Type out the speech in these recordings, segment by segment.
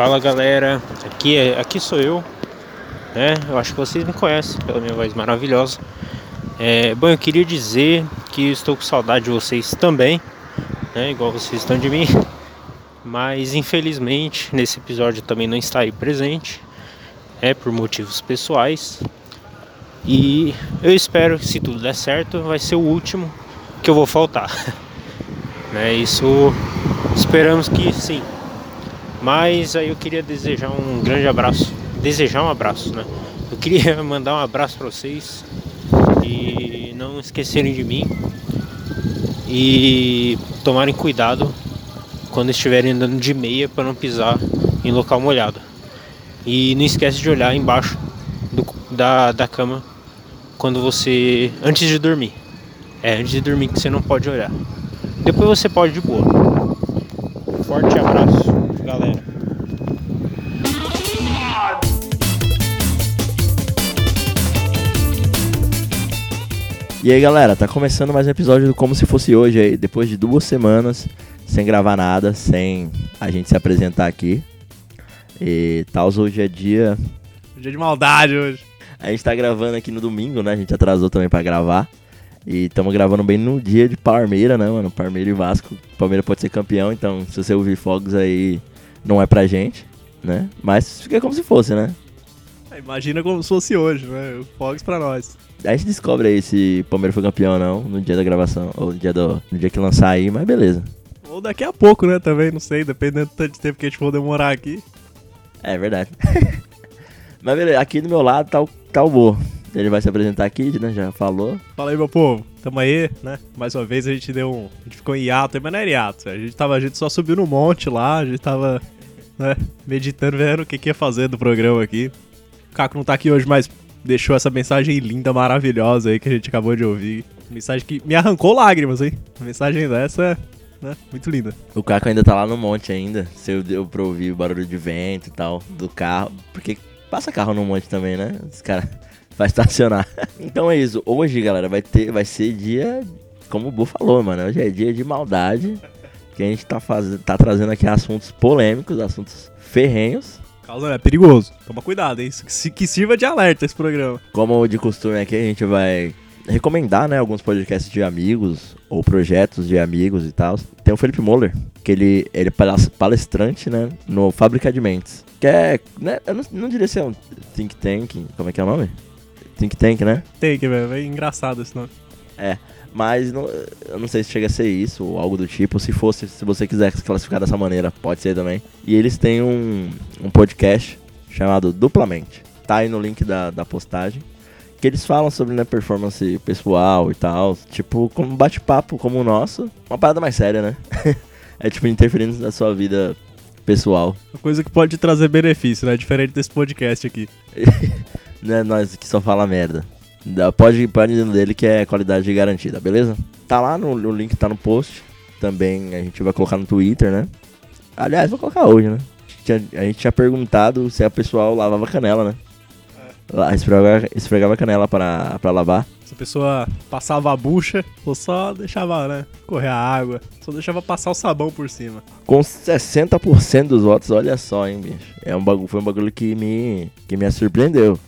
Fala galera, aqui, é, aqui sou eu, né? Eu acho que vocês me conhecem pela minha voz maravilhosa. É, bom, eu queria dizer que estou com saudade de vocês também, né? Igual vocês estão de mim. Mas infelizmente nesse episódio também não está aí presente, é por motivos pessoais. E eu espero que se tudo der certo, vai ser o último que eu vou faltar. né? Isso esperamos que sim. Mas aí eu queria desejar um grande abraço, desejar um abraço, né? Eu queria mandar um abraço para vocês e não esquecerem de mim e tomarem cuidado quando estiverem andando de meia para não pisar em local molhado. E não esquece de olhar embaixo do, da, da cama quando você antes de dormir. É, antes de dormir que você não pode olhar. Depois você pode de boa. Forte abraço, galera. E aí galera, tá começando mais um episódio do Como Se Fosse Hoje aí, depois de duas semanas sem gravar nada, sem a gente se apresentar aqui. E tal, hoje é dia. Dia de maldade hoje. A gente tá gravando aqui no domingo, né? A gente atrasou também pra gravar. E estamos gravando bem no dia de Palmeira, né, mano? Palmeira e Vasco. Palmeira pode ser campeão, então se você ouvir fogos aí, não é pra gente, né? Mas fica como se fosse, né? É, imagina como se fosse hoje, né? Fogos pra nós. A gente descobre aí se Palmeiras foi campeão ou não no dia da gravação, ou no dia, do, no dia que lançar aí, mas beleza. Ou daqui a pouco, né? Também, não sei, dependendo do tanto de tempo que a gente for demorar aqui. É verdade. mas beleza, aqui do meu lado tá o, tá o Bo. Ele vai se apresentar aqui, né? Já falou. Fala aí, meu povo. Tamo aí, né? Mais uma vez a gente deu um. A gente ficou em hiato, mas não era hiato. A gente, tava, a gente só subiu no monte lá, a gente tava, né? Meditando, vendo o que, que ia fazer do programa aqui. O Caco não tá aqui hoje, mas deixou essa mensagem linda, maravilhosa aí que a gente acabou de ouvir. Mensagem que me arrancou lágrimas, hein? Mensagem dessa né? Muito linda. O Caco ainda tá lá no monte ainda. Se eu deu pra ouvir o barulho de vento e tal, do carro. Porque passa carro no monte também, né? Os caras vai estacionar. então é isso. Hoje, galera, vai ter, vai ser dia, como o Bu falou, mano. Hoje é dia de maldade. Que a gente tá, faz, tá trazendo aqui assuntos polêmicos, assuntos ferrenhos. Causa, é perigoso. Toma cuidado, hein? Que, que sirva de alerta esse programa. Como de costume aqui, a gente vai recomendar, né, alguns podcasts de amigos ou projetos de amigos e tal. Tem o Felipe Moller, que ele, ele é palestrante, né, no Fábrica de Mentes. Que é, né, eu não, não diria ser um think tank, como é que é o nome? Think Tank, né? Tank, velho, é engraçado esse nome. É, mas não, eu não sei se chega a ser isso ou algo do tipo. Se fosse, se você quiser se classificar dessa maneira, pode ser também. E eles têm um, um podcast chamado Duplamente. Tá aí no link da, da postagem que eles falam sobre né, performance pessoal e tal. Tipo, como um bate-papo como o nosso. Uma parada mais séria, né? é tipo interferindo na sua vida pessoal. Uma coisa que pode trazer benefício, né? Diferente desse podcast aqui. né, nós que só fala merda. Pode, ir dele que é qualidade garantida, beleza? Tá lá no, no link, tá no post. Também a gente vai colocar no Twitter, né? Aliás, vou colocar hoje, né? A gente, tinha, a gente tinha perguntado se a pessoal lavava canela, né? esfregava, esfregava a canela para, para lavar. Se a pessoa passava a bucha ou só deixava, né, correr a água, só deixava passar o sabão por cima. Com 60% dos votos, olha só, hein, bicho. É um bagulho, foi um bagulho que me, que me surpreendeu.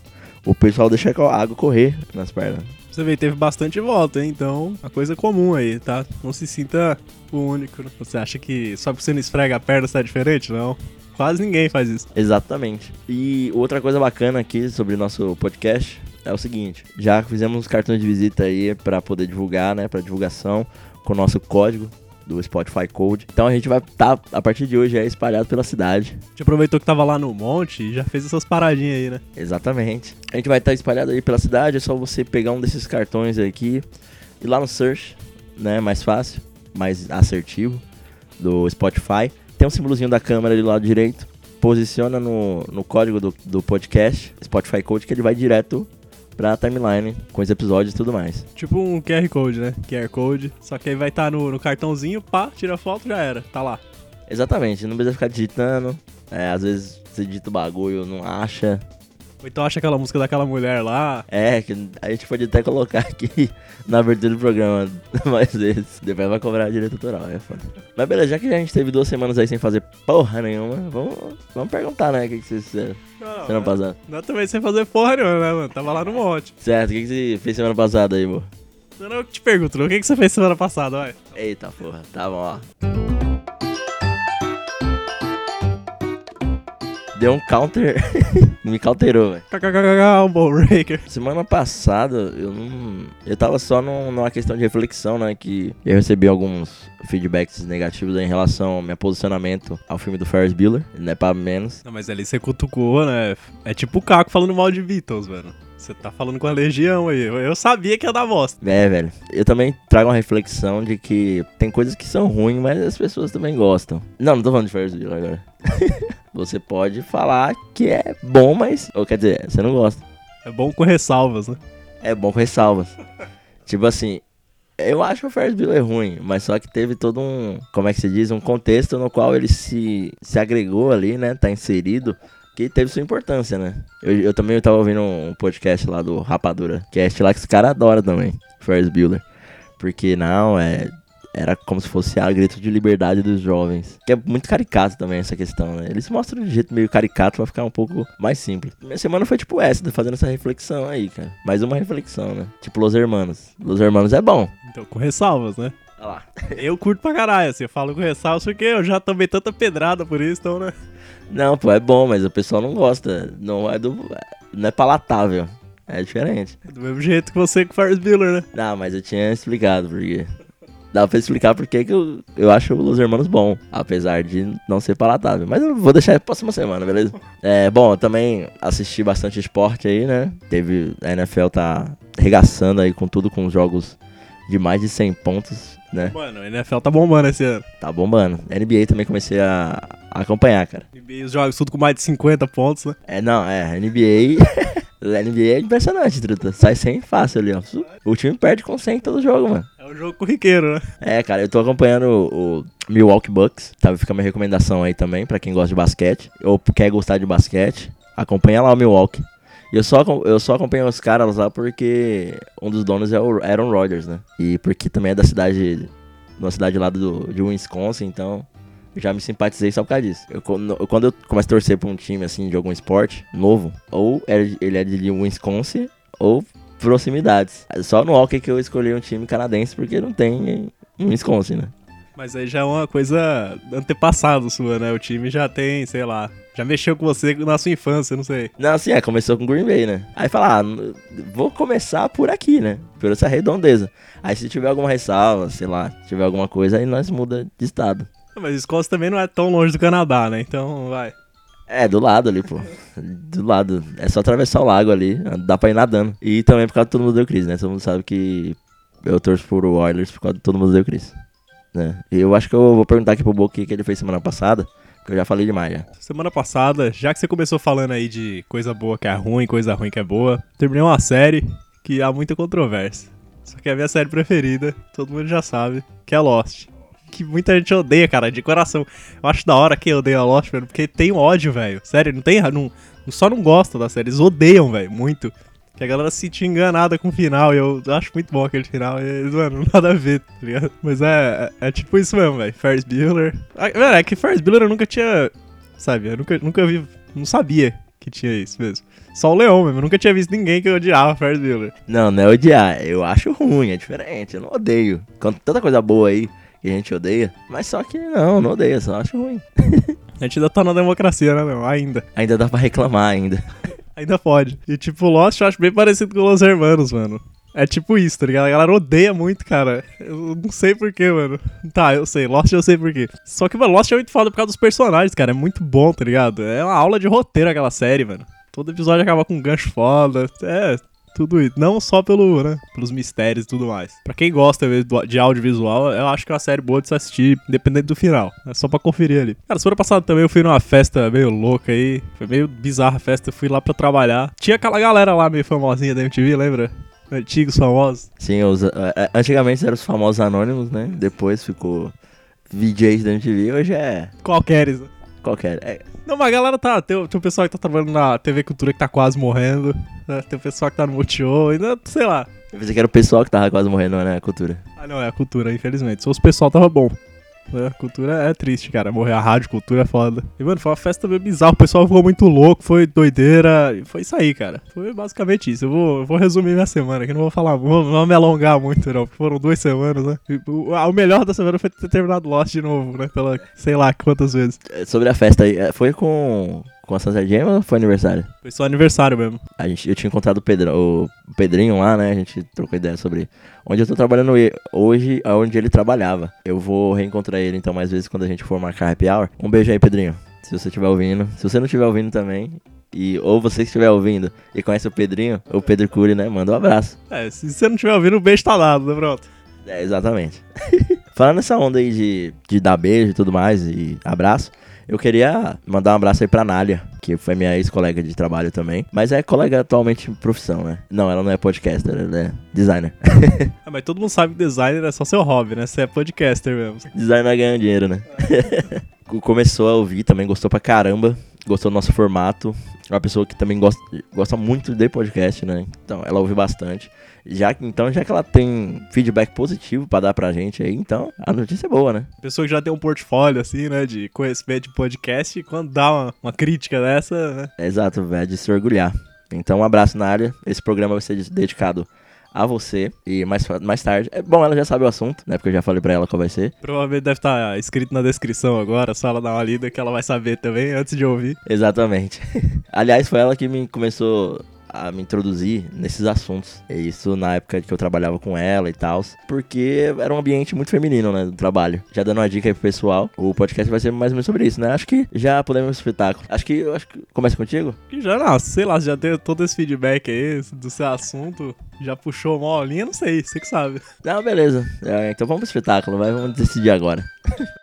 O pessoal deixa a água correr nas pernas. Você vê, teve bastante voto, hein? Então, a coisa comum aí, tá? Não se sinta o único. Né? Você acha que só porque você não esfrega a perna está diferente? Não. Quase ninguém faz isso. Exatamente. E outra coisa bacana aqui sobre o nosso podcast é o seguinte: já fizemos uns cartões de visita aí para poder divulgar, né? Para divulgação com o nosso código do Spotify Code. Então a gente vai estar, tá, a partir de hoje, é espalhado pela cidade. A gente aproveitou que tava lá no monte e já fez essas paradinhas aí, né? Exatamente. A gente vai estar tá espalhado aí pela cidade, é só você pegar um desses cartões aqui e lá no search, né? Mais fácil, mais assertivo do Spotify tem um símbolozinho da câmera ali do lado direito. Posiciona no, no código do, do podcast, Spotify Code, que ele vai direto pra timeline com os episódios e tudo mais. Tipo um QR Code, né? QR Code. Só que aí vai estar tá no, no, cartãozinho, pá, tira a foto, já era. Tá lá. Exatamente, não precisa ficar digitando. É, às vezes você digita o bagulho, não acha. Ou então acha aquela música daquela mulher lá. É, que a gente pode até colocar aqui na abertura do programa mais vezes. Depois vai cobrar direito autoral, é foda. Mas beleza, já que a gente teve duas semanas aí sem fazer porra nenhuma, vamos, vamos perguntar, né? O que, que vocês fizeram Não, semana passada? Não, também sem fazer porra nenhuma, né, mano? Tava lá no monte. Certo, o que, que você fez semana passada aí, amor? Não, não, eu te pergunto, o que, que você fez semana passada, vai? Eita porra, tá bom, ó. Deu um counter. Me counterou, velho. Combo Breaker. Semana passada, eu não. Eu tava só num- numa questão de reflexão, né? Que eu recebi alguns feedbacks negativos aí em relação ao meu posicionamento ao filme do Ferris Bueller, não é pra menos. Não, mas ali você cutucou, né? É tipo o Caco falando mal de Beatles, mano. Você tá falando com a legião aí. Eu eu sabia que ia dar bosta. É, velho. Eu também trago uma reflexão de que tem coisas que são ruins, mas as pessoas também gostam. Não, não tô falando de Ferris Bueller agora. Você pode falar que é bom, mas. Ou quer dizer, você não gosta. É bom com ressalvas, né? É bom com ressalvas. tipo assim, eu acho que o Ferris Bueller ruim, mas só que teve todo um, como é que se diz, um contexto no qual ele se, se agregou ali, né, tá inserido, que teve sua importância, né. Eu, eu também tava ouvindo um podcast lá do Rapadura Cast lá que os caras adoram também, Ferris Bueller. Porque não, é... Era como se fosse a grito de liberdade dos jovens. Que é muito caricato também essa questão, né? Eles mostram de um jeito meio caricato pra ficar um pouco mais simples. Minha semana foi tipo essa, fazendo essa reflexão aí, cara. Mais uma reflexão, né? Tipo Los Hermanos. Los Hermanos é bom. Então, com ressalvas, né? Olha lá. Eu curto pra caralho, assim, eu falo com ressalvas porque eu já tomei tanta pedrada por isso, então, né? Não, pô, é bom, mas o pessoal não gosta. Não é do. Não é palatável. É diferente. Do mesmo jeito que você com Ferris Bueller, né? Não, mas eu tinha explicado porque. Dá pra explicar porque que eu, eu acho Los Hermanos bom, apesar de não ser palatável. Mas eu vou deixar pra próxima semana, beleza? É, bom, eu também assisti bastante esporte aí, né? Teve. A NFL tá regaçando aí com tudo, com jogos de mais de 100 pontos, né? Mano, a NFL tá bombando esse ano. Tá bombando. NBA também comecei a, a acompanhar, cara. NBA os jogos tudo com mais de 50 pontos, né? É, não, é, NBA. NBA é impressionante, truta. Sai 100 fácil ali, ó. O time perde com 100 todo jogo, mano. Jogo corriqueiro, né? É, cara, eu tô acompanhando o, Milwaukee Bucks. Tá, fica minha recomendação aí também pra quem gosta de basquete ou quer gostar de basquete. Acompanha lá o Milwaukee. E eu só, eu só acompanho os caras lá porque um dos donos é o Aaron Rodgers, né? E porque também é da cidade, uma cidade lá do, de Wisconsin, então já me simpatizei só por causa disso. Eu- quando eu começo a torcer pra um time assim de algum esporte novo, ou é- ele é de Wisconsin, ou proximidades. Só no hockey que eu escolhi um time canadense porque não tem em Wisconsin, né? Mas aí já é uma coisa antepassada sua, né? O time já tem, sei lá, já mexeu com você na sua infância, não sei. Não, assim, é, começou com Green Bay, né? Aí falar, ah, vou começar por aqui, né? Por essa redondeza. Aí se tiver alguma ressalva, sei lá, tiver alguma coisa, aí nós muda de estado. Mas Escócia também não é tão longe do Canadá, né? Então, vai. É, do lado ali, pô. Do lado. É só atravessar o lago ali, dá pra ir nadando. E também por causa de todo mundo deu Cris, né? Todo mundo sabe que eu torço por Oilers por causa de todo mundo deu Cris. Né? E eu acho que eu vou perguntar aqui pro Boca o que que ele fez semana passada, porque eu já falei demais já. Semana passada, já que você começou falando aí de coisa boa que é ruim, coisa ruim que é boa, terminei uma série que há muita controvérsia. Só que é a minha série preferida, todo mundo já sabe, que é Lost. Que muita gente odeia, cara, de coração. Eu acho da hora quem odeia Lost, mano, porque tem ódio, velho. Sério, não tem. Não, só não gosta da série, eles odeiam, velho, muito. Que a galera se sentiu enganada com o final, e eu acho muito bom aquele final. E, mano, nada a ver, tá ligado? Mas é, é, é tipo isso mesmo, velho. Ferris Bueller. Ah, Mano, é que Ferris Bueller eu nunca tinha. Sabe, eu nunca, nunca vi. Não sabia que tinha isso mesmo. Só o Leão mesmo. Eu nunca tinha visto ninguém que odiava Ferris Bueller. Não, não é odiar. Eu acho ruim, é diferente. Eu não odeio. Tanta coisa boa aí que a gente odeia. Mas só que não, não odeio, só acho ruim. A gente ainda tá na democracia, né, meu? Ainda. Ainda dá pra reclamar ainda. Ainda pode. E tipo, Lost eu acho bem parecido com Los Hermanos, mano. É tipo isso, tá ligado? A galera odeia muito, cara. Eu não sei porquê, mano. Tá, eu sei. Lost eu sei porquê. Só que, mano, Lost é muito foda por causa dos personagens, cara. É muito bom, tá ligado? É uma aula de roteiro aquela série, mano. Todo episódio acaba com um gancho foda. É, tudo isso. Não só pelo, né? Pelos mistérios e tudo mais. Pra quem gosta de audiovisual, eu acho que é uma série boa de se assistir, independente do final. É só pra conferir ali. Cara, semana passada também eu fui numa festa meio louca aí. Foi meio bizarra a festa. Eu fui lá pra trabalhar. Tinha aquela galera lá meio famosinha da MTV, lembra? Antigos famosos. Sim, os, antigamente eram os famosos anônimos, né? Depois ficou VJs da MTV, hoje é. Qualqueres. né? Qual que é? é Não, mas a galera tá. Tem, tem o pessoal que tá trabalhando na TV Cultura que tá quase morrendo. né? Tem o pessoal que tá no Multishow, ainda, sei lá. eu pensei que era o pessoal que tava quase morrendo, né? A cultura. Ah, não, é a cultura, infelizmente. Se fosse o pessoal, tava bom. A cultura é triste, cara. Morrer a rádio, cultura é foda. E, mano, foi uma festa meio bizarra. O pessoal ficou muito louco, foi doideira. Foi isso aí, cara. Foi basicamente isso. Eu vou, eu vou resumir minha semana, eu não vou falar, não vou me alongar muito, não. Foram duas semanas, né? O, o melhor da semana foi ter terminado Lost de novo, né? Pela sei lá quantas vezes. É, Sobre a festa aí, é, foi com, com a Sunset Jam ou foi aniversário? Foi só aniversário mesmo. A gente, eu tinha encontrado o, Pedro, o Pedrinho lá, né? A gente trocou ideia sobre onde eu tô trabalhando hoje, aonde ele trabalhava. Eu vou reencontrar ele então mais vezes quando a gente for marcar happy hour. Um beijo aí, Pedrinho. Se você estiver ouvindo. Se você não estiver ouvindo também. E, ou você que estiver ouvindo e conhece o Pedrinho, o Pedro Cury, né? Manda um abraço. É, se você não estiver ouvindo, o beijo tá dado, né? Pronto. É, exatamente. Falando nessa onda aí de, de dar beijo e tudo mais, e abraço, eu queria mandar um abraço aí pra Nália, que foi minha ex-colega de trabalho também, mas é colega atualmente em profissão, né? Não, ela não é podcaster, ela é designer. Ah, mas todo mundo sabe que designer é só seu hobby, né? Você é podcaster mesmo. designer ganha dinheiro, né? Começou a ouvir também, gostou pra caramba, gostou do nosso formato. É uma pessoa que também gosta, gosta muito de podcast, né? Então, ela ouve bastante. Já, que- então, já que ela tem feedback positivo pra dar pra gente aí, então a notícia é boa, né? Pessoa que já tem um portfólio, assim, né? De conhecimento de podcast, quando dá uma, uma crítica dessa, né? É Exato, velho, de se orgulhar. Então, um abraço na área. Esse programa vai ser dedicado a você. E mais, mais tarde. É bom, ela já sabe o assunto, né? Porque eu já falei pra ela qual vai ser. Provavelmente deve estar escrito na descrição agora, só ela dar uma lida que ela vai saber também antes de ouvir. Exatamente. Aliás, foi ela que me começou a me introduzir nesses assuntos. E isso na época que eu trabalhava com ela e tal. Porque era um ambiente muito feminino, né? Do trabalho. Já dando uma dica aí pro pessoal, o podcast vai ser mais ou menos sobre isso, né? Acho que já podemos espetáculo. Acho que. Acho que começa contigo? Que já, não, sei lá, já deu todo esse feedback aí do seu assunto, já puxou uma aulinha, não sei, você que sabe. Não, beleza. É, então vamos pro espetáculo, vai, vamos decidir. Agora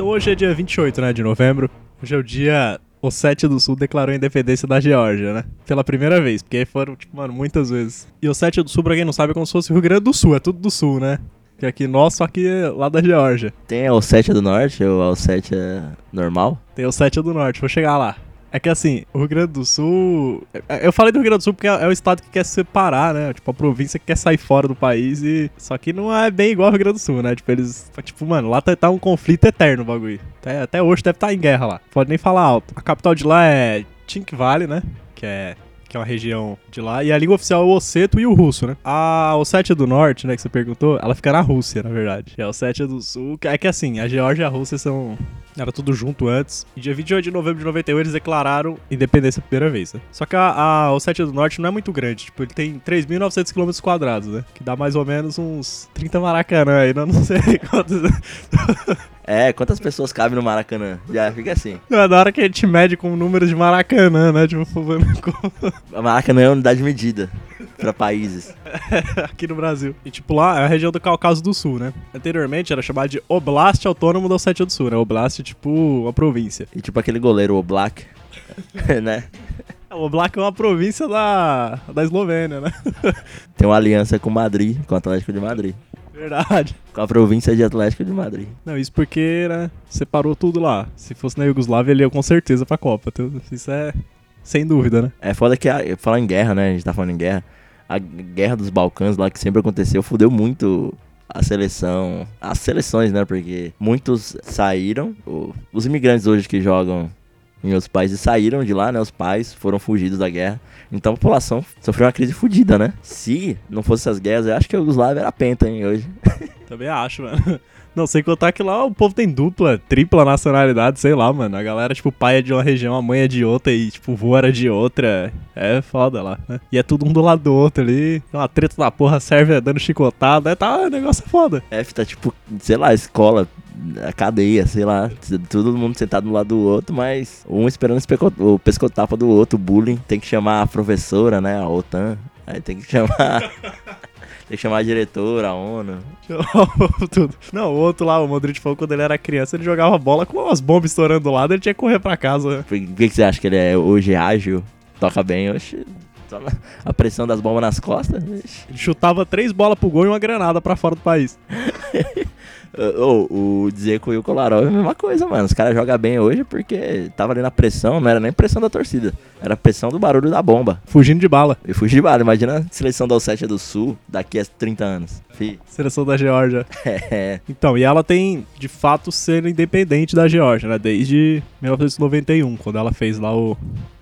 Então hoje é dia 28, né, de novembro. Hoje é o dia... O 7 do Sul declarou a independência da Geórgia, né? Pela primeira vez, porque foram, tipo, mano, muitas vezes. E o 7 do Sul, pra quem não sabe, é como se fosse o Rio Grande do Sul, é tudo do Sul, né? Que aqui nosso, só que lá da Geórgia. Tem a O7 do Norte ou a O7 é normal? Tem o 7 do Norte, vou chegar lá. É que assim, o Rio Grande do Sul. é- Eu falei do Rio Grande do Sul porque é é o estado que quer se separar, né? Tipo, a província que quer sair fora do país e. Só que não é bem igual ao Rio Grande do Sul, né? Tipo, eles. Tipo, mano, lá tá, tá um conflito eterno o bagulho. Até, até hoje deve estar em guerra lá. Pode nem falar alto. A capital de lá é Tink Valley, né? Que é. Que é uma região de lá. E a língua oficial é o osseto e o russo, né? A Ossétia do Norte, né, que você perguntou, ela fica na Rússia, na verdade. E a Ossétia do Sul, é que assim, a Geórgia e a Rússia são era tudo junto antes. E dia 28 de novembro de 91 eles declararam independência a primeira vez, né? Só que a, a Ossétia do Norte não é muito grande. Tipo, ele tem 3.900 km quadrados, né? Que dá mais ou menos uns 30 maracanã aí, né? não sei quantos... É, quantas pessoas cabem no Maracanã? Já fica assim. É da hora que a gente mede com números de maracanã, né? Tipo, com- A Maracanã é unidade de medida pra países. aqui no Brasil. E tipo, lá é a região do Cáucaso do Sul, né? Anteriormente era chamada de Oblast Autônomo da Ossétia do Sul, né? Oblast é tipo uma província. E tipo aquele goleiro, o Black, né? O Oblak é uma província da, da Eslovênia, né? Tem uma aliança com Madrid, com o Atlético de Madrid. Verdade. Com a província de Atlético de Madrid. Não, isso porque, né, separou tudo lá. Se fosse na Iugoslávia, ele ia com certeza pra Copa. Tudo. Isso é sem dúvida, né? É foda que, a, falar em guerra, né? A gente tá falando em guerra. A guerra dos Balcãs lá, que sempre aconteceu, fudeu muito a seleção. As seleções, né? Porque muitos saíram. os imigrantes hoje que jogam em outros países saíram de lá, né? Os pais foram fugidos da guerra. Então a população sofreu uma crise fudida, né? Se não fosse essas guerras, eu acho que a Yugoslávia era penta, hein, hoje. Também acho, mano. Não sei contar que lá o povo tem dupla, tripla nacionalidade, sei lá, mano. A galera, tipo, pai é de uma região, a mãe é de outra e, tipo, o vô era de outra. É foda lá, né? E é tudo um do lado do outro ali. Uma treta da porra serve dando chicotada. É, tá, o negócio é foda. F tá tipo, sei lá, escola, a cadeia, sei lá. Todo mundo sentado um lado do outro, mas um esperando o pescotapa do outro, bullying. Tem que chamar a professora, né? A OTAN. Aí tem que chamar. Tem que chamar a diretora, a ONU. Tudo. Não, o outro lá, o Modric falou quando ele era criança, ele jogava bola com umas bombas estourando do lado, ele tinha que correr pra casa. né? Por que, que você acha que ele é hoje ágil? Toca bem, oxe. A pressão das bombas nas costas. Ele chutava três bolas pro gol e uma granada pra fora do país. Ô, o Dzeko e o Kolarov é a mesma coisa, mano. Os caras jogam bem hoje porque tava ali na pressão, não era nem pressão da torcida. Era pressão do barulho da bomba. Fugindo de bala. E fugi de bala. Imagina a seleção da Ossétia do Sul daqui a 30 anos. Fi. Seleção da Geórgia. É. Então, e ela tem, de fato, sendo independente da Geórgia, né? Desde 1991, quando ela fez lá o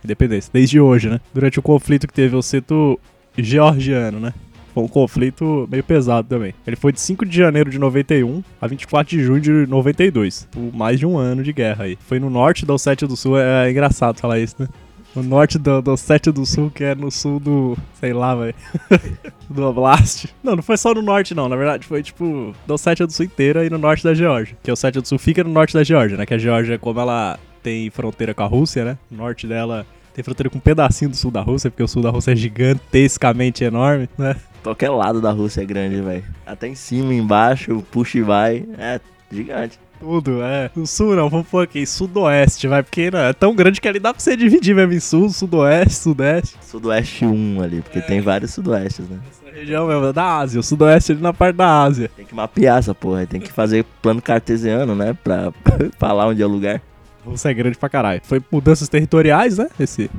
Independência. Desde hoje, né? Durante o conflito que teve o seto georgiano, né? Foi um conflito meio pesado também. Ele foi de 5 de janeiro de 91 a 24 de junho de 92. Por mais de um ano de guerra aí. Foi no norte da Ossétia do Sul. É engraçado falar isso, né? No norte da Ossétia do Sul, que é no sul do... Sei lá, velho. do Oblast. Não, não foi só no norte, não. Na verdade, foi tipo da Ossétia do Sul inteira e no norte da Geórgia. Que a Ossétia do Sul fica no norte da Geórgia, né? Que a Geórgia, como ela tem fronteira com a Rússia, né? O norte dela tem fronteira com um pedacinho do sul da Rússia, porque o sul da Rússia é gigantescamente enorme, né? Qualquer lado da Rússia é grande, velho. Até em cima, embaixo, puxa e vai. É gigante. Tudo, é. O sul não, vamos pôr aqui, sudoeste, vai, porque não, é tão grande que ali dá pra você dividir mesmo em sul, sudoeste, sudeste. Sudoeste 1 ali, porque tem vários sudoestes, né? Essa região mesmo é da Ásia, o sudoeste ali na parte da Ásia. Tem que mapear essa porra. Tem que fazer plano cartesiano, né? Pra falar onde é o lugar. Rússia é grande pra caralho. Foi mudanças territoriais, né? Esse,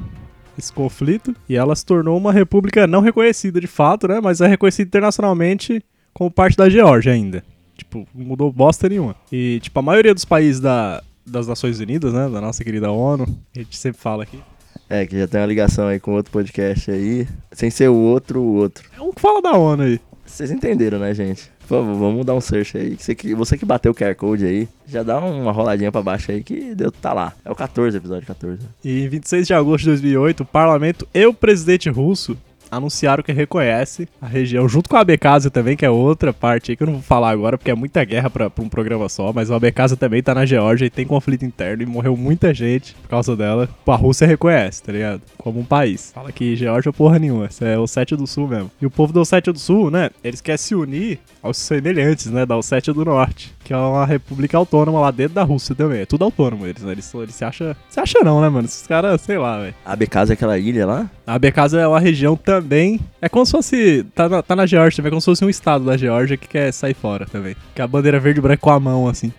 esse conflito. E ela se tornou uma república não reconhecida de fato, né? Mas é reconhecida internacionalmente como parte da Geórgia ainda. Tipo, não mudou bosta nenhuma. E, tipo, a maioria dos países da, das Nações Unidas, né? Da nossa querida ONU, a gente sempre fala aqui. É, que já tem uma ligação aí com outro podcast aí. Sem ser o outro, o outro. É um que fala da ONU aí. Vocês entenderam, né, gente? Favor, vamos dar um search aí. Você que, você que bateu o QR Code aí, já dá uma roladinha pra baixo aí que deu, tá lá. É o 14, episódio 14. E em 26 de agosto de 2008, o parlamento e o presidente russo anunciaram que reconhece a região, junto com a Abkhazia também, que é outra parte aí que eu não vou falar agora, porque é muita guerra pra um programa só, mas a Abkhazia também tá na Geórgia e tem conflito interno e morreu muita gente por causa dela. A Rússia reconhece, tá ligado? Como um país. Fala que Geórgia é porra nenhuma, isso é Ossétia do Sul mesmo. E o povo da Ossétia do Sul, né, eles querem se unir aos semelhantes, né, da Ossétia do Norte, que é uma república autônoma lá dentro da Rússia também. É tudo autônomo eles, né? Eles, eles se acham... Se acham não, né, mano? Esses caras, sei lá, velho. A Abkhazia é aquela ilha lá? A Abkhazia é uma região também. É como se fosse. Tá na, tá na Geórgia também, é como se fosse um estado da Geórgia que quer sair fora também. Que a bandeira verde e branca com a mão, assim.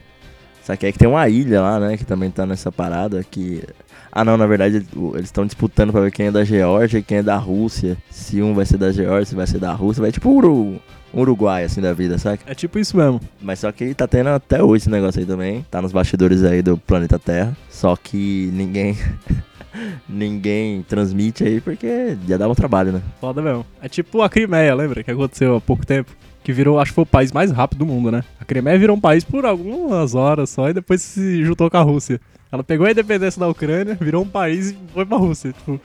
Só que é que tem uma ilha lá, né? Que também tá nessa parada que. Ah não, na verdade eles estão disputando pra ver quem é da Geórgia e quem é da Rússia. Se um vai ser da Geórgia, se vai ser da Rússia, vai tipo Uru- Uruguai assim da vida, saca? É tipo isso mesmo. Mas só que tá tendo até hoje esse negócio aí também. Tá nos bastidores aí do planeta Terra. Só que ninguém. ninguém transmite aí porque já dá um trabalho, né? Foda mesmo. É tipo a Crimeia, lembra? Que aconteceu há pouco tempo. Que virou, acho que foi o país mais rápido do mundo, né? A Crimeia virou um país por algumas horas só e depois se juntou com a Rússia. Ela pegou a independência da Ucrânia, virou um país e foi pra Rússia. Tipo,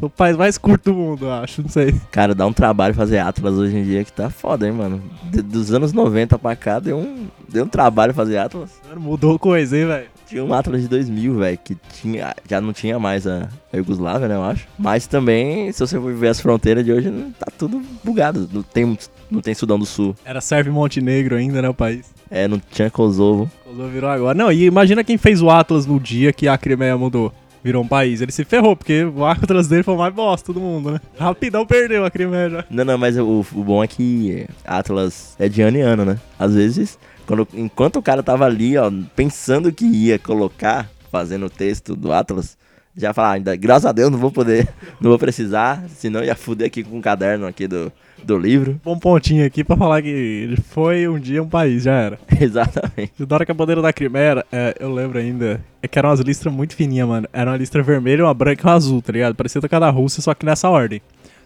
o país mais curto do mundo, eu acho, não sei. Cara, dá um trabalho fazer Atlas hoje em dia que tá foda, hein, mano? De- dos anos 90 pra cá deu um, deu um trabalho fazer Atlas. Mano, mudou coisa, hein, velho? Tinha um Atlas de 2000, velho, que tinha, já não tinha mais a, a Iugoslávia, né, eu acho. Mas também, se você for ver as fronteiras de hoje, tá tudo bugado. Não tem, não tem Sudão do Sul. Era Sérvia e Montenegro ainda, né, o país. É, não tinha Kosovo. Kosovo virou agora. Não, e imagina quem fez o Atlas no dia que a Crimeia mudou. Virou um país. Ele se ferrou, porque o Atlas dele foi o mais bosta do mundo, né? Rapidão perdeu a Crimeia já. Não, não, mas o, o bom é que Atlas é de ano em ano, né? Às vezes, quando, enquanto o cara tava ali, ó, pensando que ia colocar, fazendo o texto do Atlas, já fala, ah, graças a Deus não vou poder, não vou precisar, senão ia fuder aqui com o caderno aqui do, do livro. Bom pontinho aqui pra falar que ele foi um dia um país, já era. Exatamente. E da hora que a bandeira da Crimeia, era, é, eu lembro ainda, é que eram umas listras muito fininhas, mano. Era uma listra vermelha, uma branca e uma azul, tá ligado? Parecia tocar da Rússia, só que nessa ordem.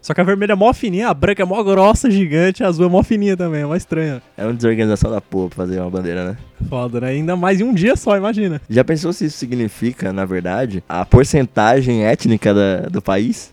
Só que a vermelha é mó fininha, a branca é mó grossa, gigante, a azul é mó fininha também, é mó estranha. É uma desorganização da porra pra fazer uma bandeira, né? Foda, né? Ainda mais em um dia só, imagina. Já pensou se isso significa, na verdade, a porcentagem étnica da, do país?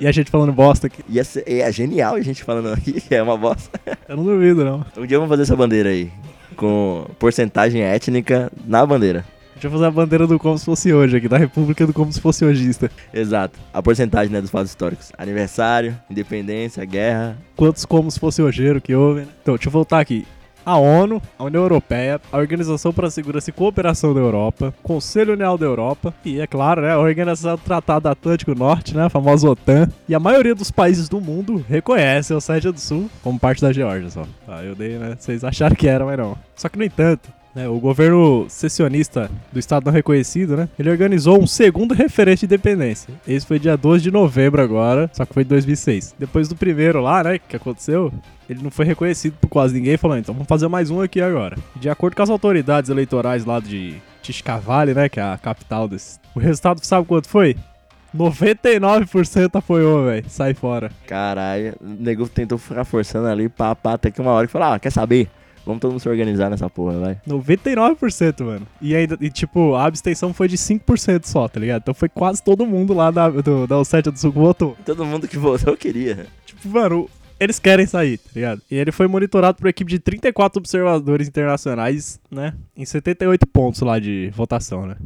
E a gente falando bosta aqui. Ia ser, é genial a gente falando aqui que é uma bosta. Eu não duvido, não. Um dia vamos fazer essa bandeira aí. Com porcentagem étnica na bandeira. Deixa eu fazer a bandeira do como se fosse hoje aqui, da República do como se fosse hojista. Exato. A porcentagem né, dos fatos históricos. Aniversário, independência, guerra. Quantos como se fosse hojeiro que houve, né? Então, deixa eu voltar aqui. A ONU, a União Europeia, a Organização para a Segurança e Cooperação da Europa, Conselho União da Europa e, é claro, né, a Organização do Tratado Atlântico Norte, né, a famosa OTAN. E a maioria dos países do mundo reconhece a Ossétia do Sul como parte da Geórgia, só. Ah, eu dei, né? Vocês acharam que era, mas não. Só que, no entanto, né, o governo secessionista do Estado não reconhecido, né? Ele organizou um segundo referente de independência. Esse foi dia 12 de novembro agora, só que foi em 2006. Depois do primeiro lá, né, que aconteceu, ele não foi reconhecido por quase ninguém, falou, então vamos fazer mais um aqui agora. De acordo com as autoridades eleitorais lá de Tiscavale, né, que é a capital desse... O resultado, sabe quanto foi? 99% apoiou, velho. Sai fora. Caralho, o nego tentou ficar forçando ali, pá, pá, até que uma hora que falou, ah, quer saber? Vamos todo mundo se organizar nessa porra, vai. 99%, mano. E ainda, e, tipo, a abstenção foi de 5% só, tá ligado? Então foi quase todo mundo lá da, do, da Ossétia do Sul que votou. Todo mundo que votou queria. Tipo, mano, eles querem sair, tá ligado? E ele foi monitorado por uma equipe de 34 observadores internacionais, né? Em 78 pontos lá de votação, né?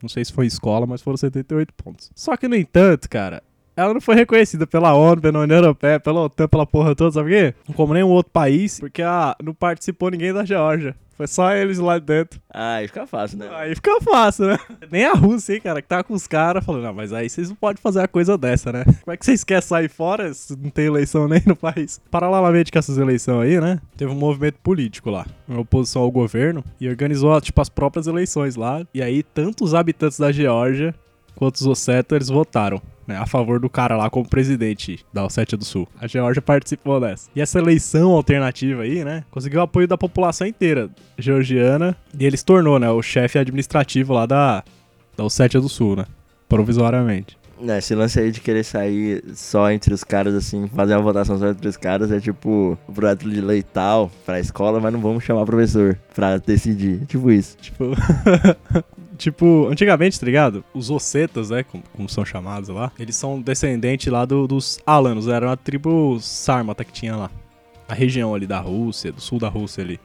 Não sei se foi escola, mas foram 78 pontos. Só que, no entanto, cara, ela não foi reconhecida pela ONU, pela União Europeia, pela OTAN, pela porra toda, sabe por quê? Como nenhum outro país, porque ah, não participou ninguém da Geórgia. Foi só eles lá dentro. Ah, aí fica fácil, né? Aí fica fácil, né? Nem a Rússia, hein, cara, que tá com os caras falando, não, mas aí vocês não podem fazer a coisa dessa, né? Como é que vocês querem sair fora se não tem eleição nem no país? Paralelamente com essas eleições aí, né? Teve um movimento político lá, em oposição ao governo, e organizou, tipo, as próprias eleições lá. E aí, tanto os habitantes da Geórgia quanto os Ossetos, eles votaram. Né, a favor do cara lá como presidente da Ossétia do Sul. A Geórgia participou dessa. E essa eleição alternativa aí, né, conseguiu o apoio da população inteira georgiana e ele se tornou, né, o chefe administrativo lá da, da Ossétia do Sul, né, provisoriamente. É, esse lance aí de querer sair só entre os caras, assim, fazer uma votação só entre os caras é tipo o projeto de lei tal pra escola, mas não vamos chamar professor pra decidir. Tipo isso. Tipo. tipo, antigamente, tá ligado? Os Ossetas, né? Como, como são chamados lá, eles são descendentes lá do- dos Alanos, era uma tribo sármata que tinha lá. A região ali da Rússia, do sul da Rússia ali.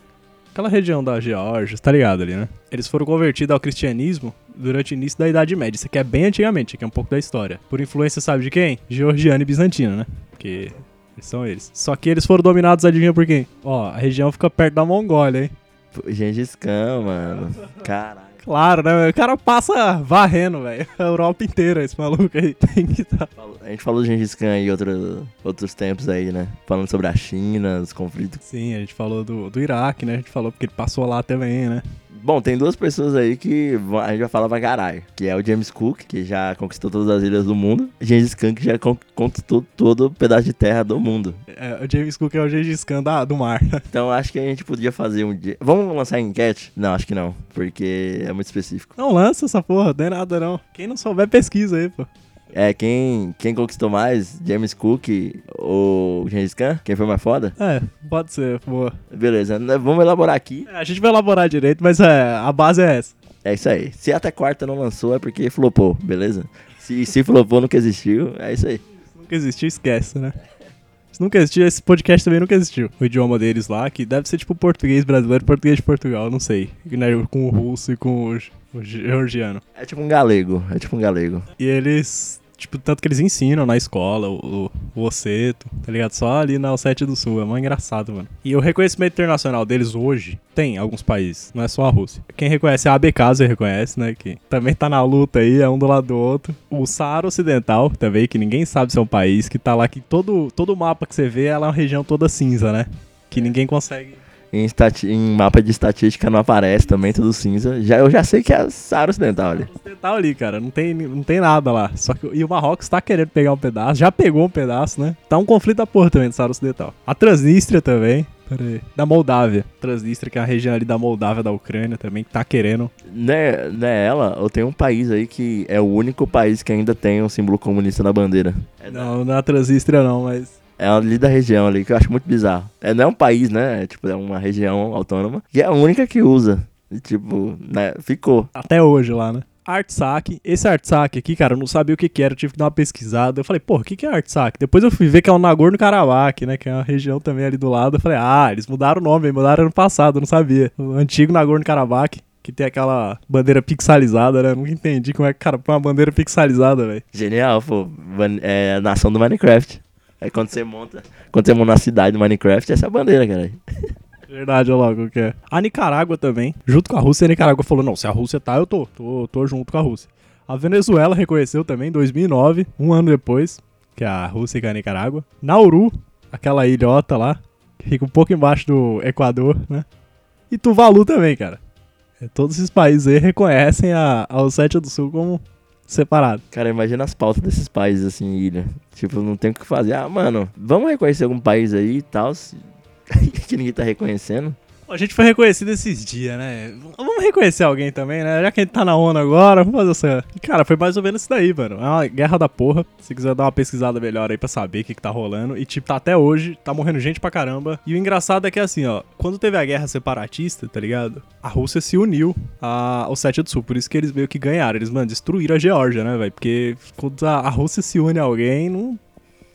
Aquela região da Geórgia, tá ligado ali, né? Eles foram convertidos ao cristianismo durante o início da Idade Média. Isso aqui é bem antigamente, aqui é um pouco da história. Por influência, sabe de quem? Georgiano e bizantino, né? Porque eles são eles. Só que eles foram dominados, adivinha por quem? Ó, a região fica perto da Mongólia, hein? Gengis Khan, mano. Caralho. Claro, né? O cara passa varrendo, velho. A Europa inteira, esse maluco aí. Tem que tá. A gente falou do Gengis Khan em outro, outros tempos aí, né? Falando sobre a China, os conflitos. Sim, a gente falou do, do Iraque, né? A gente falou porque ele passou lá também, né? Bom, tem duas pessoas aí que a gente vai falar pra caralho. Que é o James Cook, que já conquistou todas as ilhas do mundo. Gengis Khan, que já con- conquistou todo o pedaço de terra do mundo. É, o James Cook é o Gengis Khan da, do mar. Então acho que a gente podia fazer um dia. Vamos lançar enquete? Não, acho que não. Porque é muito específico. Não lança essa porra, não é nada não. Quem não souber, pesquisa aí, pô. É, quem, quem conquistou mais? James Cook ou Gengis Khan? Quem foi mais foda? É, pode ser, boa. Beleza, né, vamos elaborar aqui. É, a gente vai elaborar direito, mas é, a base é essa. É isso aí. Se até quarta não lançou, é porque flopou, beleza? Se, se flopou, nunca existiu, é isso aí. Se nunca existiu, esquece, né? Se nunca existiu, esse podcast também nunca existiu. O idioma deles lá, que deve ser tipo português brasileiro, português de Portugal, não sei. Né, Com o russo e com o, ge- o georgiano. É tipo um galego, é tipo um galego. E eles, tipo, tanto que eles ensinam na escola o, o, o Osseto, tá ligado? Só ali na Ossétia do Sul, é mó engraçado, mano. E o reconhecimento internacional deles hoje tem em alguns países, não é só a Rússia. Quem reconhece a ABK, você reconhece, né? Que também tá na luta aí, é um do lado do outro. O Saara Ocidental, também, que ninguém sabe se é um país, que tá lá que todo, todo mapa que você vê, ela é uma região toda cinza, né? Que ninguém consegue. Em, em mapa de estatística não aparece também, tudo cinza. Já, eu já sei que é Saara Ocidental ali. Ocidental ali, cara, não tem, não tem nada lá. Só que e o Marrocos tá querendo pegar um pedaço, já pegou um pedaço, né? Tá um conflito da porra também do Saara Ocidental. A Transnistria também. Pera aí. Da Moldávia. Transnistria, que é a região ali da Moldávia, da Ucrânia também, que tá querendo. Não é, não é ela, ou tem um país aí que é o único país que ainda tem um símbolo comunista na bandeira. É, Não, não é a Transnistria não, mas... é ali da região ali, que eu acho muito bizarro. É, não é um país, né? É, tipo, é uma região autônoma. E é a única que usa. E, tipo, né? Ficou. Até hoje lá, né? Artsakh. Esse Artsakh aqui, cara, eu não sabia o que que era, eu tive que dar uma pesquisada. Eu falei, porra, o que que é Artsakh? Depois eu fui ver que é o Nagorno-Karabakh, né, que é uma região também ali do lado. Eu falei, ah, eles mudaram o nome, mudaram ano passado, eu não sabia. O antigo Nagorno-Karabakh, que tem aquela bandeira pixelizada, né? Nunca entendi como é que, cara, põe uma bandeira pixelizada, velho. Genial, pô. É a nação do Minecraft. É quando você monta. Quando você monta na cidade do Minecraft, essa é a bandeira, cara. Verdade, olha lá qual que é. A Nicarágua também, junto com a Rússia, a Nicarágua falou: não, se a Rússia tá, eu tô. Tô, tô junto com a Rússia. A Venezuela reconheceu também em 2009, um ano depois, que a Rússia e que a Nicarágua. Nauru, aquela ilhota lá, que fica um pouco embaixo do Equador, né? E Tuvalu também, cara. É, Todos esses países aí reconhecem a, a Ossétia do Sul como separado. Cara, imagina as pautas desses países assim, ilha. Tipo, não tem o que fazer. Ah, mano, vamos reconhecer algum país aí e tal. que ninguém tá reconhecendo. A gente foi reconhecido esses dias, né? Vamos reconhecer alguém também, né? Já que a gente tá na ONU agora, vamos fazer essa. Cara, foi mais ou menos isso daí, mano. É uma guerra da porra. Se quiser dar uma pesquisada melhor aí pra saber o que, que tá rolando. E, tipo, tá até hoje, tá morrendo gente pra caramba. E o engraçado é que, assim, ó, quando teve a guerra separatista, tá ligado? A Rússia se uniu ao Sétia do Sul. Por isso que eles meio que ganharam. Eles, mano, destruíram a Geórgia, né, velho? Porque quando a Rússia se une a alguém, não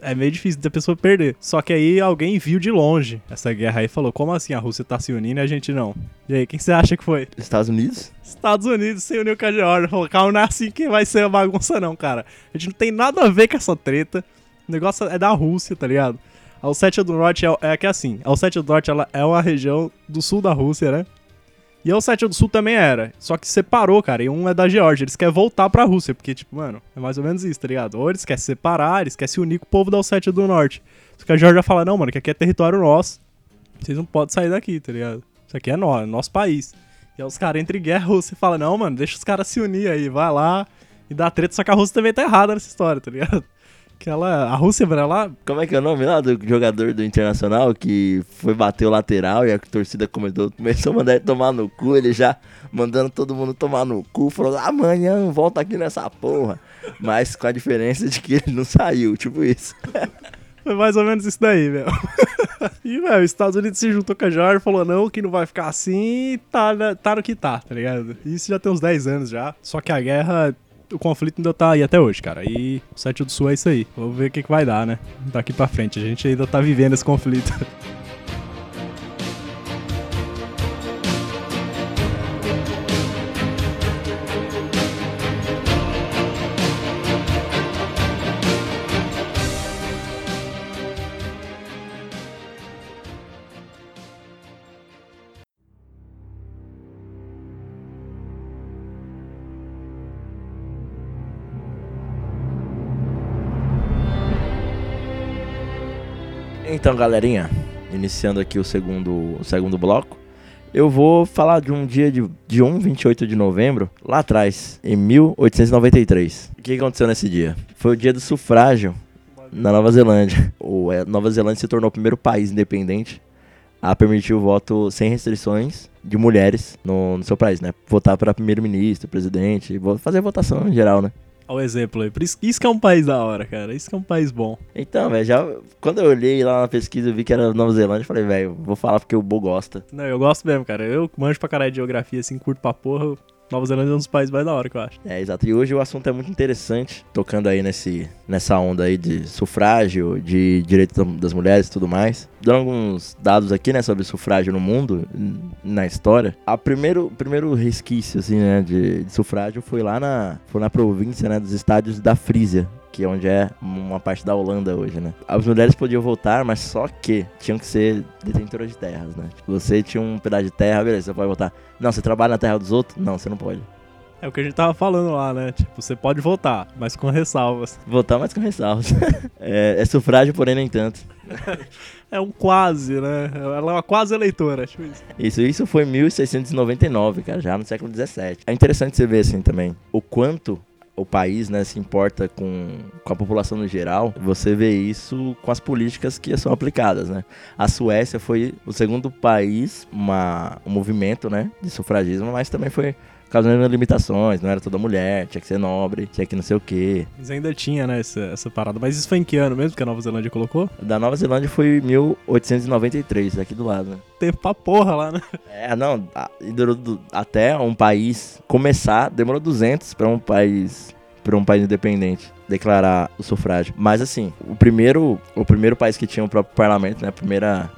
é meio difícil da pessoa perder. Só que aí alguém viu de longe essa guerra aí e falou: como assim a Rússia tá se unindo e a gente não? E aí, quem você acha que foi? Estados Unidos? Estados Unidos se uniu com a Geórgia. Falou: calma, não é assim que vai ser a bagunça, não, cara. A gente não tem nada a ver com essa treta. O negócio é da Rússia, tá ligado? A Ossétia do Norte é, é que é assim: a Ossétia do Norte ela é uma região do sul da Rússia, né? E a Ossétia do Sul também era. Só que separou, cara. E um é da Geórgia. Eles querem voltar pra Rússia. Porque, tipo, mano, é mais ou menos isso, tá ligado? Ou eles querem se separar, eles querem se unir com o povo da Ossétia do Norte. Só que a Geórgia fala, não, mano, que aqui é território nosso. Vocês não podem sair daqui, tá ligado? Isso aqui é nosso, é nosso país. E aí os caras entram em guerra, Rússia fala, não, mano, deixa os caras se unir aí, vai lá e dá treta. Só que a Rússia também tá errada nessa história, tá ligado? Que ela, a Rússia, mano, ela Como é que é o nome lá do jogador do Internacional que foi bater o lateral e a torcida começou, começou a mandar ele tomar no cu, ele já mandando todo mundo tomar no cu, falou, amanhã volta aqui nessa porra. Mas com a diferença de que ele não saiu, tipo isso. Foi mais ou menos isso daí, meu. e, velho, os Estados Unidos se juntou com a Georgia e falou, não, que não vai ficar assim, tá, né, tá no que tá, tá ligado? Isso já tem uns 10 anos já. Só que a guerra, o conflito ainda tá aí até hoje, cara. E o Sete do Sul é isso aí. Vamos ver o que, que vai dar, né? Daqui pra frente. A gente ainda tá vivendo esse conflito. Então, galerinha, iniciando aqui o segundo, o segundo bloco, eu vou falar de um dia de, de 1, 28 de novembro, lá atrás, em 1893. O que aconteceu nesse dia? Foi o dia do sufrágio na Nova Zelândia. O, é, Nova Zelândia se tornou o primeiro país independente a permitir o voto sem restrições de mulheres no, no seu país, né? Votar para primeiro-ministro, presidente, fazer votação em geral, né? Olha o exemplo aí. Por isso, isso que é um país da hora, cara. Isso que é um país bom. Então, velho, já quando eu olhei lá na pesquisa eu vi que era Nova Zelândia, eu falei, velho, vou falar porque o Bo gosta. Não, eu gosto mesmo, cara. Eu manjo pra caralho de geografia, assim, curto pra porra. Nova Zelândia é um dos países mais da hora que eu acho. É, exato. E hoje o assunto é muito interessante, tocando aí nesse, nessa onda aí de sufrágio, de direito da- das mulheres e tudo mais. Dando alguns dados aqui, né, sobre sufrágio no mundo, na história. A primeiro, primeiro resquício, assim, né, de, de sufrágio foi lá na, foi na província, né, dos estádios da Frísia. Que é onde é uma parte da Holanda hoje, né? As mulheres podiam votar, mas só que tinham que ser detentoras de terras, né? Tipo, você tinha um pedaço de terra, beleza, você pode votar. Não, você trabalha na terra dos outros? Não, você não pode. É o que a gente tava falando lá, né? Tipo, você pode votar, mas com ressalvas. Votar mais com ressalvas. é, é sufrágio, porém nem tanto. É um quase, né? Ela é uma quase eleitora, tipo isso. Isso, isso foi em 1699, cara, já no século 17. É interessante você ver assim também o quanto o país, né, se importa com, com a população no geral. Você vê isso com as políticas que são aplicadas, né? A Suécia foi o segundo país, uma, um movimento, né, de sufragismo, mas também foi causando limitações, não era toda mulher, tinha que ser nobre, tinha que não sei o quê. Mas ainda tinha, né, essa, essa parada. Mas isso foi em que ano mesmo que a Nova Zelândia colocou? Da Nova Zelândia foi em 1893, aqui do lado, né? Tempo pra porra lá, né? É, não, e durou du- até um país começar, demorou 200 para um país para um país independente declarar o sufrágio. Mas assim, o primeiro, o primeiro país que tinha o próprio parlamento, né, a primeira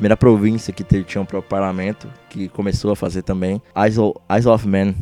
primeira província que tinha um próprio parlamento, que começou a fazer também. Isle, of Man,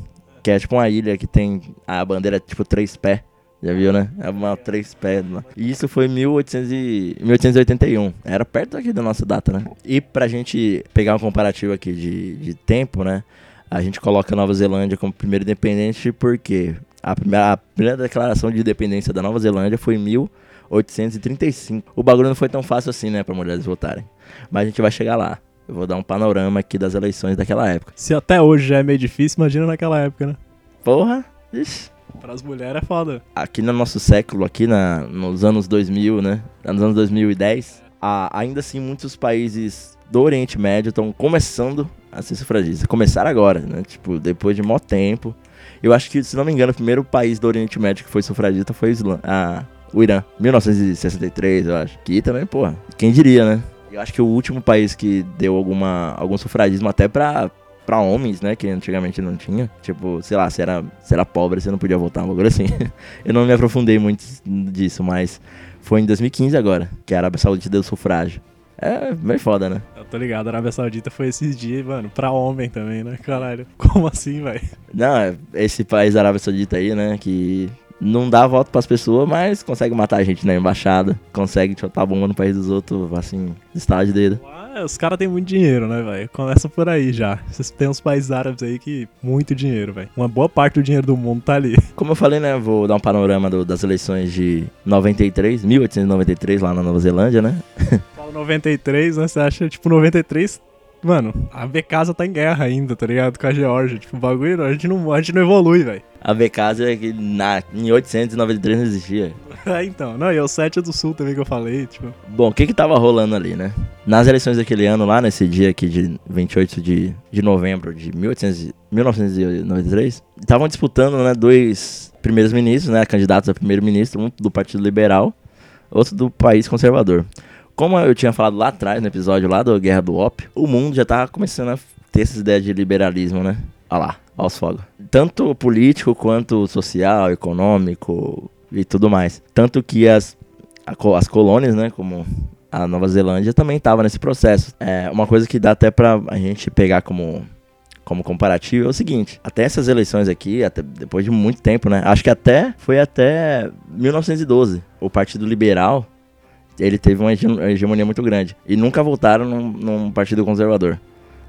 que é tipo uma ilha que tem a bandeira tipo três pés. Já viu, né? É uma três lá. E isso foi em 1800 e- 1881. Era perto aqui da nossa data, né? E pra gente pegar um comparativo aqui de, de tempo, né? A gente coloca a Nova Zelândia como primeiro independente porque a primeira, a primeira declaração de independência da Nova Zelândia foi em 1835. O bagulho não foi tão fácil assim, né, pra mulheres votarem. Mas a gente vai chegar lá. Eu vou dar um panorama aqui das eleições daquela época. Se até hoje já é meio difícil, imagina naquela época, né? Porra! Ixi. Para as mulheres é foda. aqui no nosso século, aqui na, nos anos 2000, né? Nos anos 2010, a- ainda assim muitos países do Oriente Médio estão começando a ser sufragistas. Começaram agora, né? Tipo, depois de mó tempo. Eu acho que, se não me engano, o primeiro país do Oriente Médio que foi sufragista foi o, Islã, a- o Irã. 1963, eu acho. Que também, porra, quem diria, né? Eu acho que o último país que deu alguma, algum sufragismo até pra, pra homens, né? Que antigamente não tinha. Tipo, sei lá, se era, se era pobre, você não podia votar, um bagulho assim. Eu não me aprofundei muito disso, mas foi em 2015 agora, que a Arábia Saudita deu sufrágio. É bem foda, né? Eu tô ligado, a Arábia Saudita foi esses dias, mano, pra homem também, né? Caralho. Como assim, velho? Não, é esse país da Arábia Saudita aí, né, que não dá voto pras pessoas, mas consegue matar a gente na embaixada, consegue chutar bomba no país dos outros, assim, estalar de dedo. Ah, os caras têm muito dinheiro, né, velho? Começa por aí já. Vocês têm uns países árabes aí que muito dinheiro, velho. Uma boa parte do dinheiro do mundo tá ali. Como eu falei, né, vou dar um panorama do- das eleições de 93, 1893, lá na Nova Zelândia, né? Fala 93, né? Você acha, tipo, 93. Mano, a Becasa tá em guerra ainda, tá ligado? Com a Geórgia. Tipo, o bagulho, a gente não, a gente não evolui, velho. A Becasa é que na, em 893 não existia. É, então. Não, e o 7 do Sul também que eu falei, tipo. Bom, o que que tava rolando ali, né? Nas eleições daquele ano, lá nesse dia aqui de 28 de, de novembro de 1800, e- 1993, estavam disputando, né, dois primeiros ministros, né, candidatos a primeiro-ministro, um do Partido Liberal, outro do País Conservador. Como eu tinha falado lá atrás, no episódio lá da Guerra do Ópio, o mundo já tava começando a ter essas ideias de liberalismo, né? Olha lá, olha os fogos. Tanto político quanto social, econômico e tudo mais. Tanto que as, as colônias, né, como a Nova Zelândia, também estava nesse processo. É, uma coisa que dá até pra a gente pegar como, como comparativo é o seguinte: até essas eleições aqui, até depois de muito tempo, né? Acho que até foi até 1912. O Partido Liberal ele teve uma hege- hegemonia muito grande. E nunca voltaram num, num partido conservador.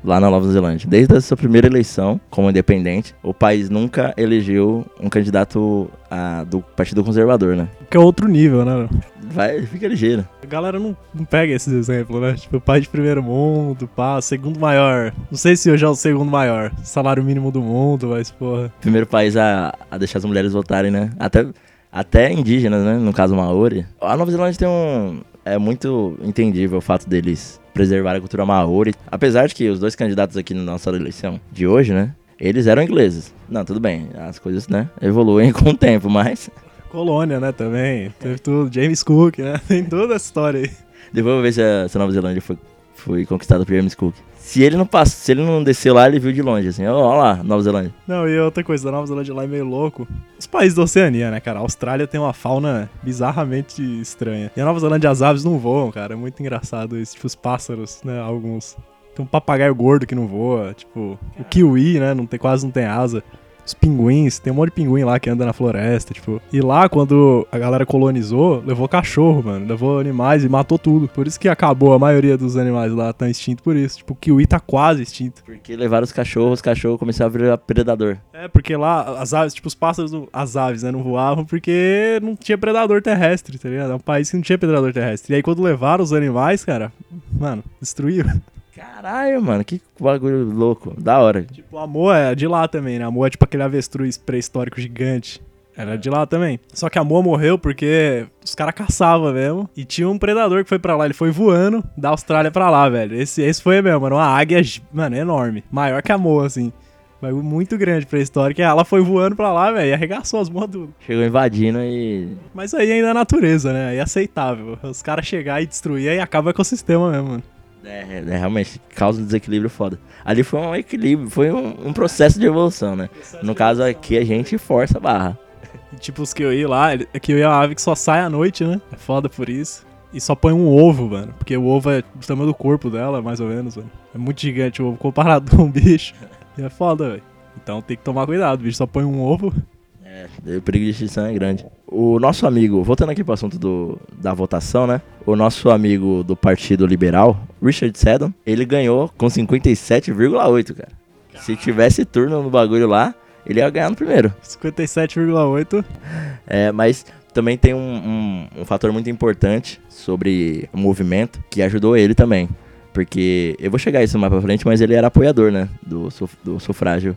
Lá na Nova Zelândia. Desde a sua primeira eleição como independente, o país nunca elegeu um candidato ah, do Partido Conservador, né? Que é outro nível, né? Vai, fica ligeiro. A galera não, não pega esses exemplos, né? Tipo, pai de primeiro mundo, pá, segundo maior. Não sei se hoje é o segundo maior. Salário mínimo do mundo, mas, porra. Primeiro país a, a deixar as mulheres votarem, né? Até, até indígenas, né? No caso Maori. A Nova Zelândia tem um. É muito entendível o fato deles preservarem a cultura Maori. Apesar de que os dois candidatos aqui na nossa eleição de hoje, né? Eles eram ingleses. Não, tudo bem. As coisas, né? Evoluem com o tempo, mas. Colônia, né, também. Teve tudo. James Cook, né? Tem toda essa história aí. Depois eu vou ver se a, se a Nova Zelândia foi, foi conquistada por James Cook. Se ele não passa, se ele não desceu lá, ele viu de longe, assim, ó, ó lá, Nova Zelândia. Não, e outra coisa, da Nova Zelândia lá é meio louco. Os países da Oceania, né, cara? A Austrália tem uma fauna bizarramente estranha. E a Nova Zelândia as aves não voam, cara. É muito engraçado isso. Tipo, os pássaros, né? Alguns. Tem um papagaio gordo que não voa. Tipo, o kiwi, né? Não tem, quase não tem asa. Os pinguins, tem um monte de pinguim lá que anda na floresta, tipo. E lá, quando a galera colonizou, levou cachorro, mano. Levou animais e matou tudo. Por isso que acabou a maioria dos animais lá, tá extinto por isso. Tipo, o kiwi tá quase extinto. Porque levaram os cachorros, os cachorros começaram a virar predador. É, porque lá as aves, tipo, os pássaros, as aves, né, não voavam porque não tinha predador terrestre, tá ligado? É um país que não tinha predador terrestre. E aí quando levaram os animais, cara, mano, destruíram. Caralho, mano, que bagulho louco. Da hora. Tipo, o amor é de lá também, né? Amor é tipo aquele avestruz pré-histórico gigante. Era de lá também. Só que a Moa morreu porque os caras caçavam mesmo. E tinha um predador que foi pra lá. Ele foi voando da Austrália pra lá, velho. Esse, esse foi mesmo, mano. Uma águia, mano, enorme. Maior que a Moa, assim. Bagulho muito grande pré-histórico. E ela foi voando pra lá, velho. E arregaçou as moas tudo. Chegou invadindo e. Mas aí ainda é natureza, né? Aí é aceitável. Os caras chegar e destruir, aí acaba o ecossistema mesmo, mano. É, é, realmente causa um desequilíbrio foda. Ali foi um equilíbrio, foi um, um processo de evolução, né? No caso aqui a gente força a barra. E, tipo, os Kiwi lá, Kiwi é uma ave que só sai à noite, né? É foda por isso. E só põe um ovo, mano. Porque o ovo é do tamanho do corpo dela, mais ou menos, mano. É muito gigante o ovo comparado com um bicho. E é foda, velho. Então tem que tomar cuidado, o bicho só põe um ovo. É, o perigo de extinção é grande. O nosso amigo, voltando aqui pro assunto do, da votação, né? O nosso amigo do Partido Liberal, Richard Seddon, ele ganhou com 57,8, cara. Se tivesse turno no bagulho lá, ele ia ganhar no primeiro. 57,8. É, mas também tem um, um, um fator muito importante sobre o movimento que ajudou ele também. Porque eu vou chegar a isso mais pra frente, mas ele era apoiador, né? Do, do sufrágio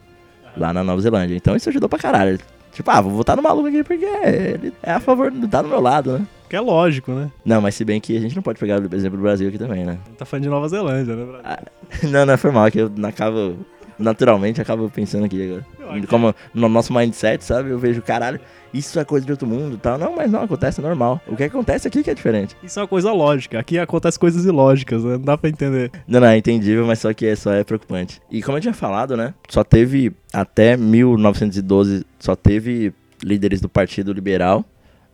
lá na Nova Zelândia. Então isso ajudou pra caralho. Tipo, ah, vou votar no maluco aqui porque ele é a favor, tá do meu lado, né? Que é lógico, né? Não, mas se bem que a gente não pode pegar o exemplo do Brasil aqui também, né? Tá falando de Nova Zelândia, né? Brasil? não, não, foi mal, que eu acabo, naturalmente, acabo pensando aqui agora. Como no nosso mindset, sabe? Eu vejo, caralho, isso é coisa de outro mundo e tal. Não, mas não, acontece é normal. O que acontece aqui que é diferente. Isso é uma coisa lógica. Aqui acontece coisas ilógicas, né? Não dá pra entender. Não, não, é entendível, mas só que é, só é preocupante. E como eu tinha falado, né? Só teve, até 1912, só teve líderes do Partido Liberal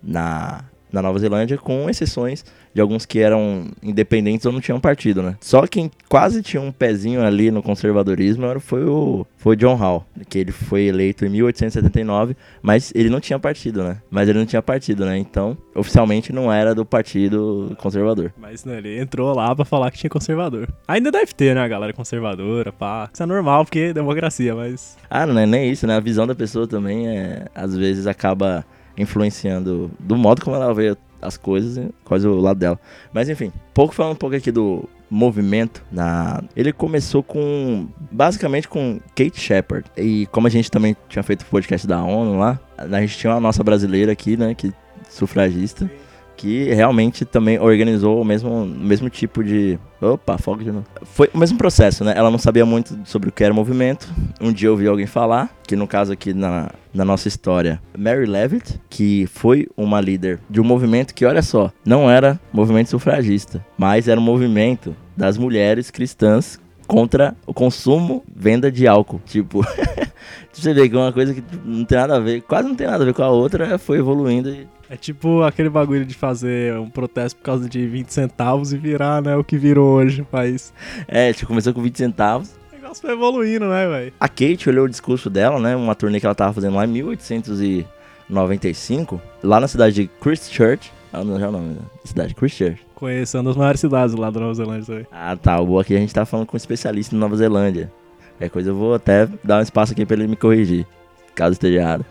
na, na Nova Zelândia, com exceções de alguns que eram independentes ou não tinham partido, né? Só quem quase tinha um pezinho ali no conservadorismo era- foi o foi John Hall, que ele foi eleito em 1879, mas ele não tinha partido, né? Mas ele não tinha partido, né? Então, oficialmente não era do Partido Conservador. Mas né, ele entrou lá pra falar que tinha conservador. Ainda deve ter, né, a galera conservadora, pá. Isso é normal, porque é democracia, mas. Ah, não é nem isso, né? A visão da pessoa também é, às vezes acaba influenciando do modo como ela vê as coisas quase o lado dela. Mas enfim, pouco falando um pouco aqui do movimento na ele começou com basicamente com Kate Shepard e como a gente também tinha feito o podcast da ONU lá a gente tinha uma nossa brasileira aqui né que sufragista que realmente também organizou o mesmo, mesmo tipo de. Opa, fogo de novo. Foi o mesmo processo, né? Ela não sabia muito sobre o que era o movimento. Um dia eu ouvi alguém falar, que no caso aqui na, na nossa história, Mary Levitt, que foi uma líder de um movimento que, olha só, não era movimento sufragista, mas era um movimento das mulheres cristãs contra o consumo, venda de álcool. Tipo, você vê que é uma coisa que tipo, não tem nada a ver, quase não tem nada a ver com a outra, foi evoluindo e É tipo aquele bagulho de fazer um protesto por causa de 20 centavos e virar, né, o que virou hoje país. É, tipo, começou com 20 centavos. O negócio foi evoluindo, né, velho? A Kate olhou o discurso dela, né? Uma turnê que ela tava fazendo lá em 1895, lá na cidade de Christchurch. Ah, não, já é o nome da cidade, Christchurch. Conhecendo as maiores cidades lá da Nova Zelândia também. Ah, tá. O aqui a gente tá falando com um especialista em Nova Zelândia. Qualquer coisa eu vou até dar um espaço aqui pra ele me corrigir, caso esteja errado.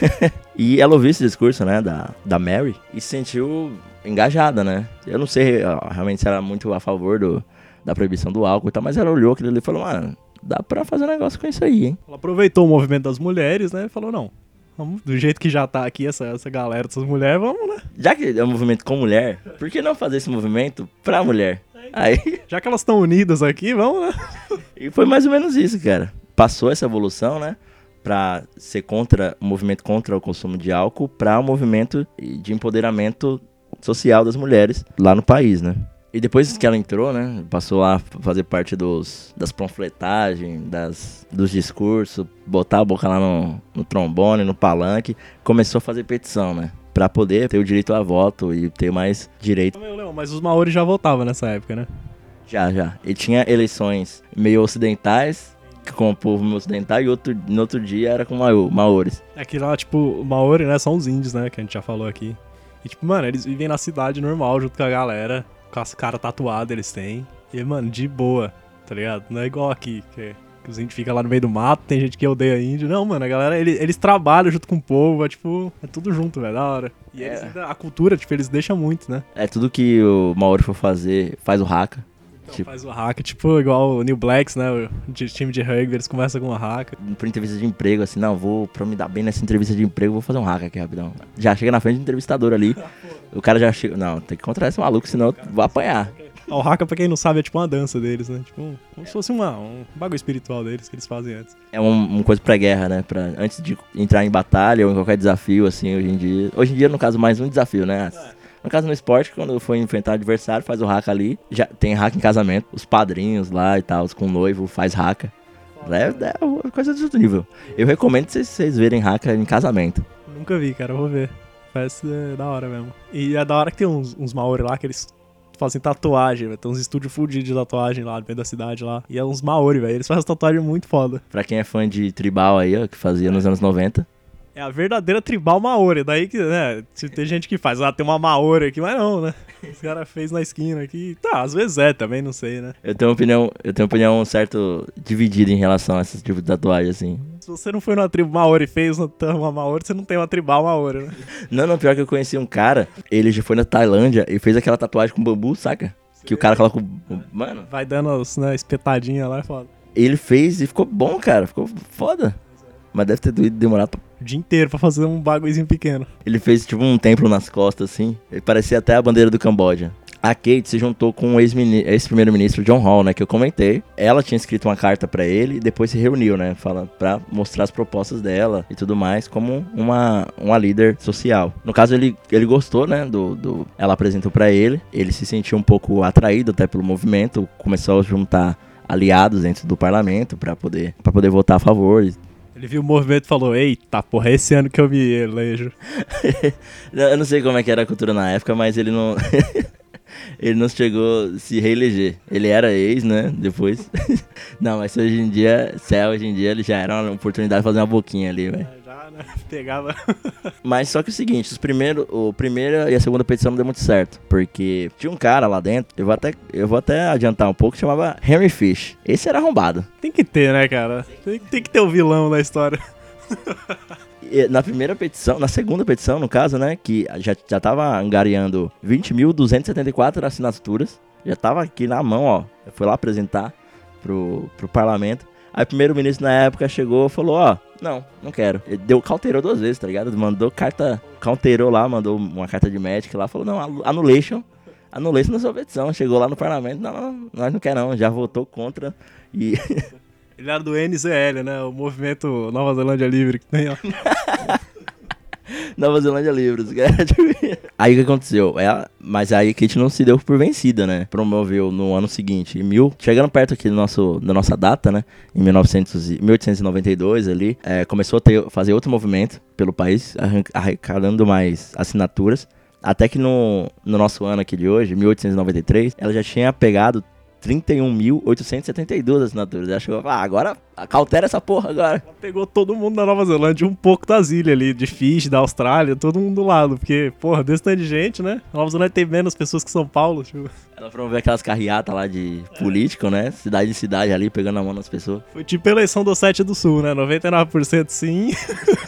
e ela ouviu esse discurso, né, da, da Mary, e se sentiu engajada, né? Eu não sei ó, realmente se era muito a favor do, da proibição do álcool e tal, mas ela olhou aquilo ali e falou, mano, dá pra fazer um negócio com isso aí, hein? Ela aproveitou o movimento das mulheres, né, e falou, não, vamos, do jeito que já tá aqui essa, essa galera, essas mulheres, vamos, né? Já que é um movimento com mulher, por que não fazer esse movimento pra mulher? Aí, Já que elas estão unidas aqui, vamos, né? e foi mais ou menos isso, cara. Passou essa evolução, né? Pra ser contra o movimento contra o consumo de álcool, pra um movimento de empoderamento social das mulheres lá no país, né? E depois que ela entrou, né, passou a fazer parte dos, das panfletagens, das, dos discursos, botar a boca lá no, no trombone, no palanque, começou a fazer petição, né? Pra poder ter o direito a voto e ter mais direito Meu Mas os maori já votavam nessa época, né? já, já. E tinha eleições meio ocidentais, com o povo meio ocidental, e outro, no outro dia era com mao- maores. É que lá, tipo, maori, né, são os índios, né, que a gente já falou aqui. E, tipo, mano, eles vivem na cidade normal, junto com a galera, com as caras tatuadas eles têm. E, mano, de boa, tá ligado? Não é igual aqui, que, que os índios ficam lá no meio do mato, tem gente que odeia índio. Não, mano, a galera, eles, eles trabalham junto com o povo, é tipo, é tudo junto, velho, da hora. E eles É. ainda- a cultura, tipo, eles deixam muito, né? É tudo que o maori for fazer, faz o haka. Então Tipo- faz o hack, tipo, igual o New Blacks, né, o de time de rugby, eles começam com o hack. Por entrevista de emprego, assim, não, vou, pra me dar bem nessa entrevista de emprego, vou fazer um haka aqui rapidão. Já chega na frente do entrevistador ali, o cara já chega, não, tem que encontrar esse maluco, senão eu vou apanhar. O haka, pra quem não sabe, é tipo uma dança deles, né? Tipo, como se fosse uma, um bagulho espiritual deles que eles fazem antes. É um- uma coisa pré-guerra, né? Pra, antes de entrar em batalha ou em qualquer desafio, assim, hoje em dia. Hoje em dia, no caso, mais um desafio, né? No caso, no esporte, quando for enfrentar adversário, faz o haka ali. Já tem haka em casamento. Os padrinhos lá e tal, com o noivo, faz haka. É, é coisa de outro nível. Eu recomendo vocês, vocês verem haka em casamento. Nunca vi, cara, vou ver. parece é, da hora mesmo. E é da hora que tem uns, uns Maori lá que eles fazem tatuagem, velho. Tem uns estúdios fudidos de tatuagem lá dentro da cidade lá. E é uns Maori, velho. Eles fazem tatuagem muito foda. Pra quem é fã de tribal aí, ó, que fazia nos anos 90. É a verdadeira tribal Maori. Daí que, né, tem gente que faz, ah, tem uma Maori aqui, mas não, né? Os cara fez na esquina aqui. Tá, às vezes é também, não sei, né? Eu tenho uma opinião, eu tenho uma opinião certo dividida em relação a esse tipo de tatuagem, assim. Se você não foi numa tribo Maori e fez uma Maori, você não tem uma tribal Maori, né? Não, não, pior que eu conheci um cara, ele já foi na Tailândia e fez aquela tatuagem com bambu, saca? Que o cara coloca o. Mano, Vai dando as né, espetadinhas lá, é foda. ele fez e ficou bom, cara. Ficou foda. Mas deve ter demorado pra... Dia inteiro pra fazer um bagulhozinho pequeno. Ele fez tipo um templo nas costas, assim. Ele parecia até a bandeira do Camboja. A Kate se juntou com o ex-primeiro-ministro John Hall, né? Que eu comentei. Ela tinha escrito uma carta pra ele e depois se reuniu, né? Fala, pra mostrar as propostas dela e tudo mais, como uma, uma líder social. No caso, ele, ele gostou, né? Do, do, ela apresentou pra ele. Ele se sentiu um pouco atraído até pelo movimento. Começou a juntar aliados dentro do parlamento pra poder, pra poder votar a favor. Ele viu o movimento e falou: Eita, porra, é esse ano que eu me elejo. Eu não sei como é que era a cultura na época, mas ele não. ele não chegou a se reeleger. Ele era ex, né? Depois. não, mas hoje em dia, é hoje em dia, ele já era uma oportunidade de fazer uma boquinha ali, velho. Né? Pegava. Mas só que é o seguinte, os primeiro, o primeira e a segunda petição não deu muito certo. Porque tinha um cara lá dentro, eu vou até, eu vou até adiantar um pouco, chamava Henry Fish. Esse era arrombado. Tem que ter, né, cara? Tem, tem que ter o vilão da história. Na primeira petição, na segunda petição, no caso, né, que já, já tava angariando 20.274 assinaturas, já tava aqui na mão, ó, eu fui lá apresentar pro, pro parlamento. Aí o primeiro-ministro na época chegou e falou, ó, não, não quero. Ele deu, cauteirou duas vezes, tá ligado? Mandou carta, cauteirou lá, mandou uma carta de médico lá, falou, não, annulation, annulation na sua petição. Chegou lá no parlamento, não, não, nós não quer não, já votou contra e... Ele era do NZL, né? O movimento Nova Zelândia Livre que tem, ó. Nova Zelândia Livros, aí o que aconteceu? Ela, mas aí a Kate não se deu por vencida, né? Promoveu no ano seguinte, mil, chegando perto aqui do nosso, da nossa data, né? Em 1900, e- 1892 ali, é, começou a ter, fazer outro movimento pelo país, arrecadando mais assinaturas. Até que no, no nosso ano aqui de hoje, 1893, ela já tinha pegado 31.872 assinaturas. Ela chegou e falou, ah, agora cautela essa porra agora. Ela pegou todo mundo da Nova Zelândia, um pouco das ilhas ali, de Fiji, da Austrália, todo mundo do lado. Porque, porra, desse tanto de gente, né? A Nova Zelândia tem menos pessoas que São Paulo, tipo. Ela promoveu aquelas carreatas lá de político, né? Cidade de cidade ali, pegando a mão das pessoas. Foi tipo a eleição do 7 do Sul, né? 99% sim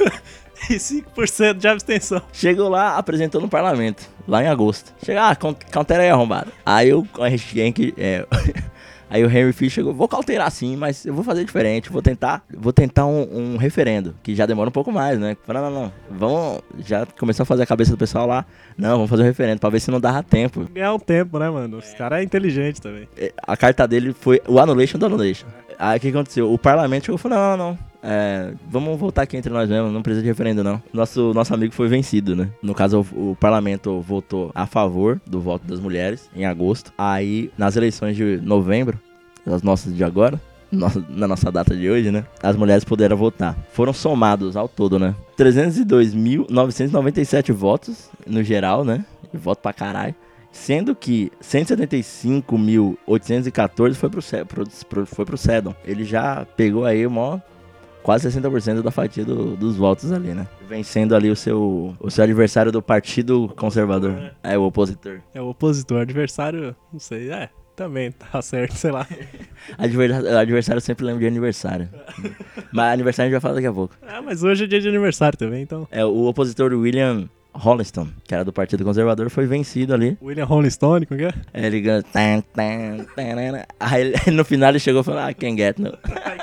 e 5% de abstenção. Chegou lá, apresentou no parlamento, lá em agosto. Chega, ah, cau- cautela aí, arrombado. Aí o Henry, é, aí o Henry Fish chegou, vou cauterar sim, mas eu vou fazer diferente, vou tentar, vou tentar um, um referendo, que já demora um pouco mais, né? Falei, não, não, não, vamos, já começou a fazer a cabeça do pessoal lá, não, vamos fazer um referendo, pra ver se não dava tempo. Ganhar um tempo, né, mano? Os caras é inteligente também. É, A carta dele foi o annulation do annulation. Aí o que aconteceu? O parlamento chegou e falou, não, não, não. É, vamos voltar aqui entre nós mesmo, não precisa de referendo não. Nosso, nosso amigo foi vencido, né? No caso, o, o parlamento votou a favor do voto das mulheres em agosto. Aí, nas eleições de novembro, as nossas de agora, na nossa data de hoje, né? As mulheres puderam votar. Foram somados ao todo, né? 302.997 votos no geral, né? Voto pra caralho. Sendo que 175.814 foi pro, pro, pro, foi pro Sedon. Ele já pegou aí o maior, quase 60% da fatia do- dos votos ali, né? Vencendo ali o seu, o seu adversário do Partido Conservador. É, o opositor. É o opositor, adversário, não sei, é. Também tá certo, sei lá. Adversário, adversário sempre lembra de aniversário. Mas aniversário a gente vai falar daqui a pouco. Ah, mas hoje é dia de aniversário também, então. É, o opositor William Holliston, que era do Partido Conservador, foi vencido ali. William Rolling Stone, como é? Aí ele ganhou. Aí no final ele chegou e falou: Ah, quem get no.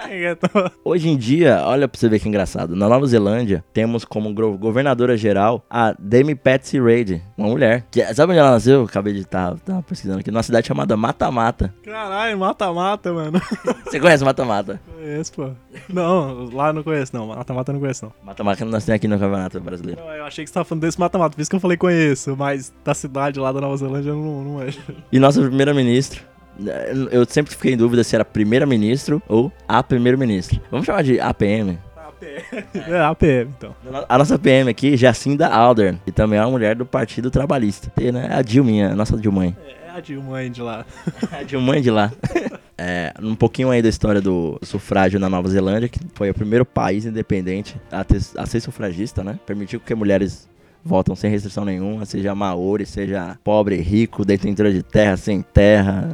É? Hoje em dia, olha pra você ver que engraçado. Na Nova Zelândia, temos como governadora geral a Dame Patsy Reid, uma mulher. Que, sabe onde ela nasceu? Eu acabei de estar pesquisando aqui. Numa cidade chamada Mata Mata. Caralho, mata-mata, mano. Você conhece Mata Mata? Conheço, pô. Não, lá não conheço, não. Mata-mata eu não conheço, não. Mata Mata nós temos aqui no Campeonato Brasileiro. Não, eu achei que você tava falando desse mata-mata, por isso que eu falei conheço, mas da cidade lá da Nova Zelândia eu não, não é. E nosso primeiro-ministro. Eu sempre fiquei em dúvida se era primeiro-ministro ou a primeiro-ministro. Vamos chamar de APM. É, a PM, então. A nossa PM aqui, Jacinda Alder, e também é uma mulher do Partido Trabalhista. E, né, a Dilminha, a nossa Dilmãe. É a Dilma de lá. A Dilmãe de lá. É, um pouquinho aí da história do sufrágio na Nova Zelândia, que foi o primeiro país independente a, ter, a ser sufragista, né? Permitiu que mulheres votam sem restrição nenhuma, seja maori, seja pobre, rico, detentora de terra, sem terra.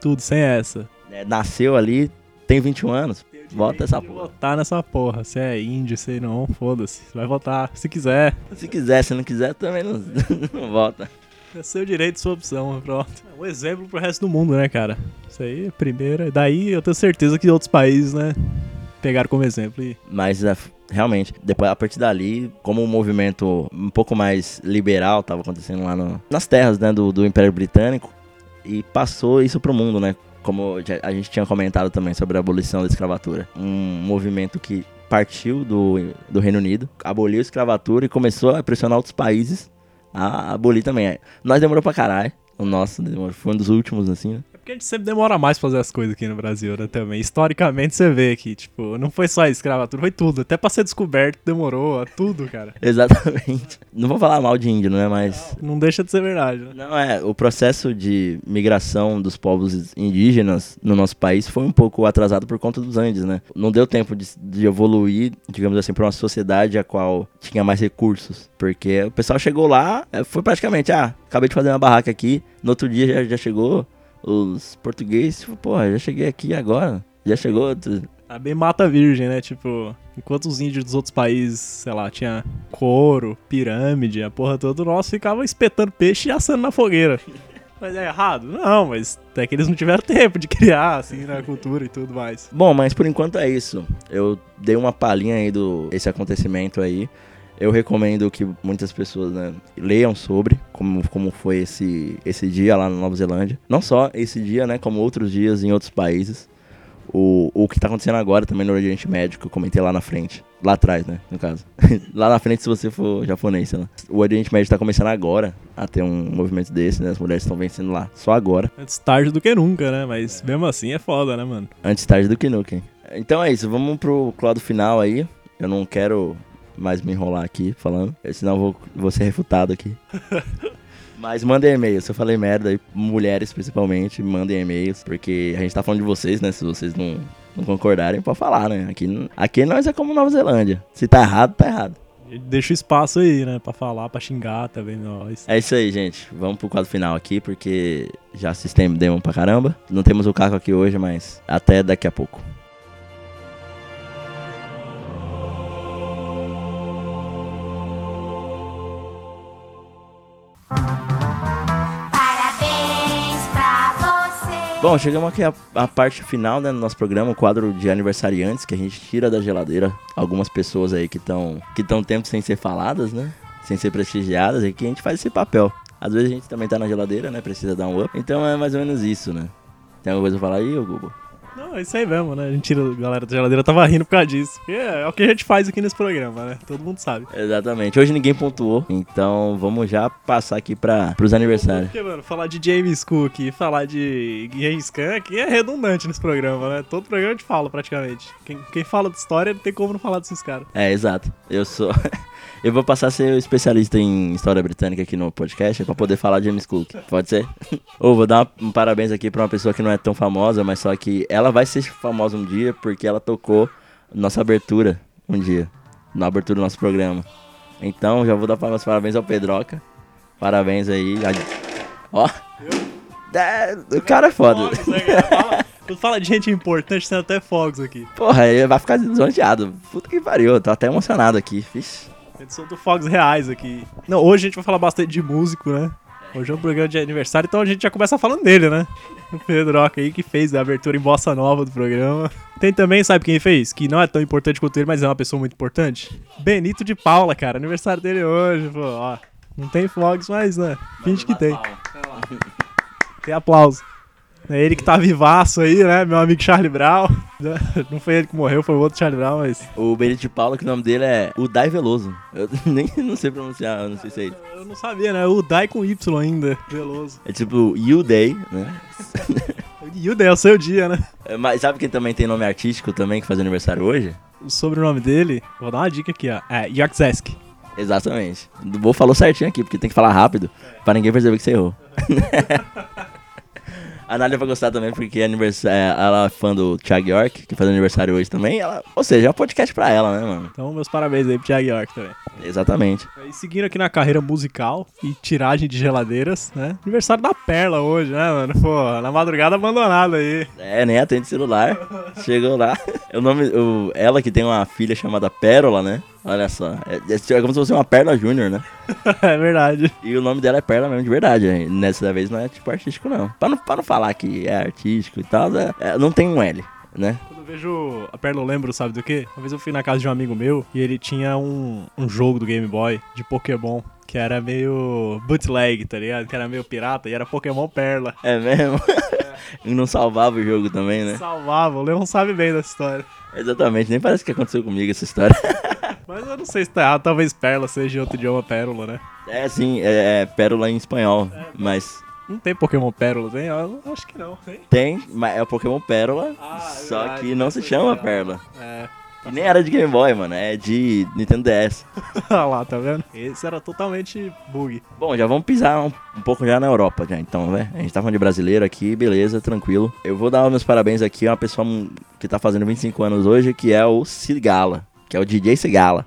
Tudo sem essa. É, nasceu ali, tem 21 anos, vota essa porra. votar nessa porra. Se é índio, se não, foda-se. Vai votar se quiser. Se quiser, se não quiser, também não, não vota. É seu direito, sua opção, pronto. É um exemplo pro resto do mundo, né, cara? Isso aí é primeira. Daí eu tenho certeza que outros países, né, pegaram como exemplo e. Mas é, realmente, depois a partir dali, como um movimento um pouco mais liberal estava acontecendo lá no- nas terras né, do, do Império Britânico, e passou isso pro mundo, né? Como a gente tinha comentado também sobre a abolição da escravatura. Um movimento que partiu do, do Reino Unido, aboliu a escravatura e começou a pressionar outros países a abolir também. Nós demorou pra caralho. O nosso demorou, foi um dos últimos, assim, né? Porque a gente sempre demora mais pra fazer as coisas aqui no Brasil, né, também. Historicamente você vê que, tipo, não foi só a escravatura, foi tudo. Até pra ser descoberto demorou, tudo, cara. Exatamente. Não vou falar mal de índio, né? Mas Não deixa de ser verdade, né? Não, é, o processo de migração dos povos indígenas no nosso país foi um pouco atrasado por conta dos Andes, né? Não deu tempo de, de evoluir, digamos assim, para uma sociedade a qual tinha mais recursos. Porque o pessoal chegou lá, é, foi praticamente, ah, acabei de fazer uma barraca aqui, no outro dia já, já chegou os portugueses, porra, já cheguei aqui agora. Já chegou. outro- É bem mata virgem, né? Tipo, enquanto os índios dos outros países, sei lá, tinha couro, pirâmide, a porra toda, o nosso ficava espetando peixe e assando na fogueira. Mas é errado? Não, mas até que eles não tiveram tempo de criar, assim, na cultura e tudo mais. Bom, mas por enquanto é isso. Eu dei uma palhinha aí do esse acontecimento aí. Eu recomendo que muitas pessoas né, leiam sobre como, como foi esse, esse dia lá na Nova Zelândia. Não só esse dia, né? Como outros dias em outros países. O, o que tá acontecendo agora também no Oriente Médio, que eu comentei lá na frente. Lá atrás, né? No caso. lá na frente, se você for japonês, sei lá. O Oriente Médio tá começando agora a ter um movimento desse, né? As mulheres estão vencendo lá. Só agora. Antes tarde do que nunca, né? Mas mesmo assim é foda, né, mano? Antes tarde do que nunca, hein? Então é isso, vamos pro clado final aí. Eu não quero mais me enrolar aqui falando, senão eu vou, vou ser refutado aqui. Mas mandem e-mails, se eu falei merda aí, mulheres principalmente, mandem e-mails, porque a gente tá falando de vocês, né? Se vocês não, não concordarem, pode falar, né? Aqui, aqui nós é como Nova Zelândia. Se tá errado, tá errado. Deixa o espaço aí, né? Pra falar, pra xingar também nós. É isso aí, gente. Vamos pro quadro final aqui, porque já se estendemos pra caramba. Não temos o Caco aqui hoje, mas até daqui a pouco. Bom, chegamos aqui à, parte final né, do nosso programa, o quadro de aniversariantes, que a gente tira da geladeira algumas pessoas aí que estão que tão tempo sem ser faladas, né? Sem ser prestigiadas, e que a gente faz esse papel. Às vezes a gente também tá na geladeira, né? Precisa dar um up. Então é mais ou menos isso, né? Tem alguma coisa pra falar aí, Google? Não, é isso aí mesmo, né? A gente tira a galera da geladeira, tava rindo por causa disso. Porque É, é o que a gente faz aqui nesse programa, né? Todo mundo sabe. Exatamente. Hoje ninguém pontuou, então vamos já passar aqui para pros aniversários. Porque, mano, falar de James Cook e falar de James Khan aqui é redundante nesse programa, né? Todo programa a gente fala, praticamente. Quem, quem fala de história não tem como não falar desses caras. É, exato. Eu sou. Eu vou passar a ser o especialista em história britânica aqui no podcast pra poder falar de James Cook. Pode ser? Ou vou dar um parabéns aqui pra uma pessoa que não é tão famosa, mas só que ela vai ser famosa um dia porque ela tocou nossa abertura um dia. Na abertura do nosso programa. Então já vou dar meus parabéns ao Pedroca. Parabéns aí. Ó. É, o cara é foda. Fogos, né? Fala- Quando fala de gente importante, tem até fogos aqui. Porra, ele vai ficar desonteado. Puta que pariu, tô até emocionado aqui. Vixe. Edição do fogos reais aqui. Não, hoje a gente vai falar bastante de músico, né? Hoje é um programa de aniversário, então a gente já começa falando dele, né? O Pedroca aí que fez a abertura em bossa nova do programa. Tem também, sabe quem fez? Que não é tão importante quanto ele, mas é uma pessoa muito importante. Benito de Paula, cara. Aniversário dele hoje, pô, ó. Não tem fogos, mas, né? Finge que tem. Tem aplauso. É ele que tá vivaço aí, né? Meu amigo Charlie Brown. Não foi ele que morreu, foi o outro Charlie Brown, mas. O Benito de Paula, que o nome dele é Udai Veloso. Eu nem não sei pronunciar, eu não sei se é ele. Eu não sabia, né? O Dai com Y ainda, Veloso. É tipo Uday, né? O é o seu dia, né? É, Mas sabe quem também tem nome artístico também que faz aniversário hoje? O sobrenome dele, vou dar uma dica aqui, ó. É Yakzesk. Exatamente. O Bo falou certinho aqui, porque tem que falar rápido pra ninguém perceber que você errou. A Nádia vai gostar também, porque é anivers- é, ela é fã do Thiago York, que faz aniversário hoje também. Ela, ou seja, é um podcast pra ela, né, mano? Então, meus parabéns aí pro Thiago York também. Exatamente. E seguindo aqui na carreira musical e tiragem de geladeiras, né? Aniversário da Perla hoje, né, mano? Pô, na madrugada abandonada aí. É, nem atende celular. Chegou lá. O nome, o, ela que tem uma filha chamada Pérola, né? Olha só. É, é como se fosse uma Perla Júnior, né? é verdade. E o nome dela é Perla mesmo, de verdade. hein? Nessa vez não é tipo artístico, não. Pra não, pra não falar que é artístico e tal, é- é, não tem um L, né? Quando eu vejo a Perla, eu lembro, sabe do quê? Uma vez eu fui na casa de um amigo meu e ele tinha um, um jogo do Game Boy de Pokémon. Que era meio bootleg, tá ligado? Que era meio pirata e era Pokémon Perla. É mesmo? e não salvava o jogo também, né? Salvava, o Leon sabe bem dessa história. Exatamente, nem parece que aconteceu comigo essa história. Mas eu não sei se tá errado, talvez Perla seja outro idioma Pérola, né? É sim, é, é pérola em espanhol, mas Não tem Pokémon Pérola, tem? Eu acho que não, tem? tem, mas é o Pokémon Pérola, Ah, é só verdade, que não se chama. Pérola. É. E nem era de Game Boy, mano, é de Nintendo DS. Olha lá, tá vendo? Esse era totalmente bug. Bom, já vamos pisar um, um pouco já na Europa, já, então, né? A gente tá falando de brasileiro aqui, beleza, tranquilo. Eu vou dar meus parabéns aqui a uma pessoa que tá fazendo 25 anos hoje, que é o Cigala, que é o DJ Cigala.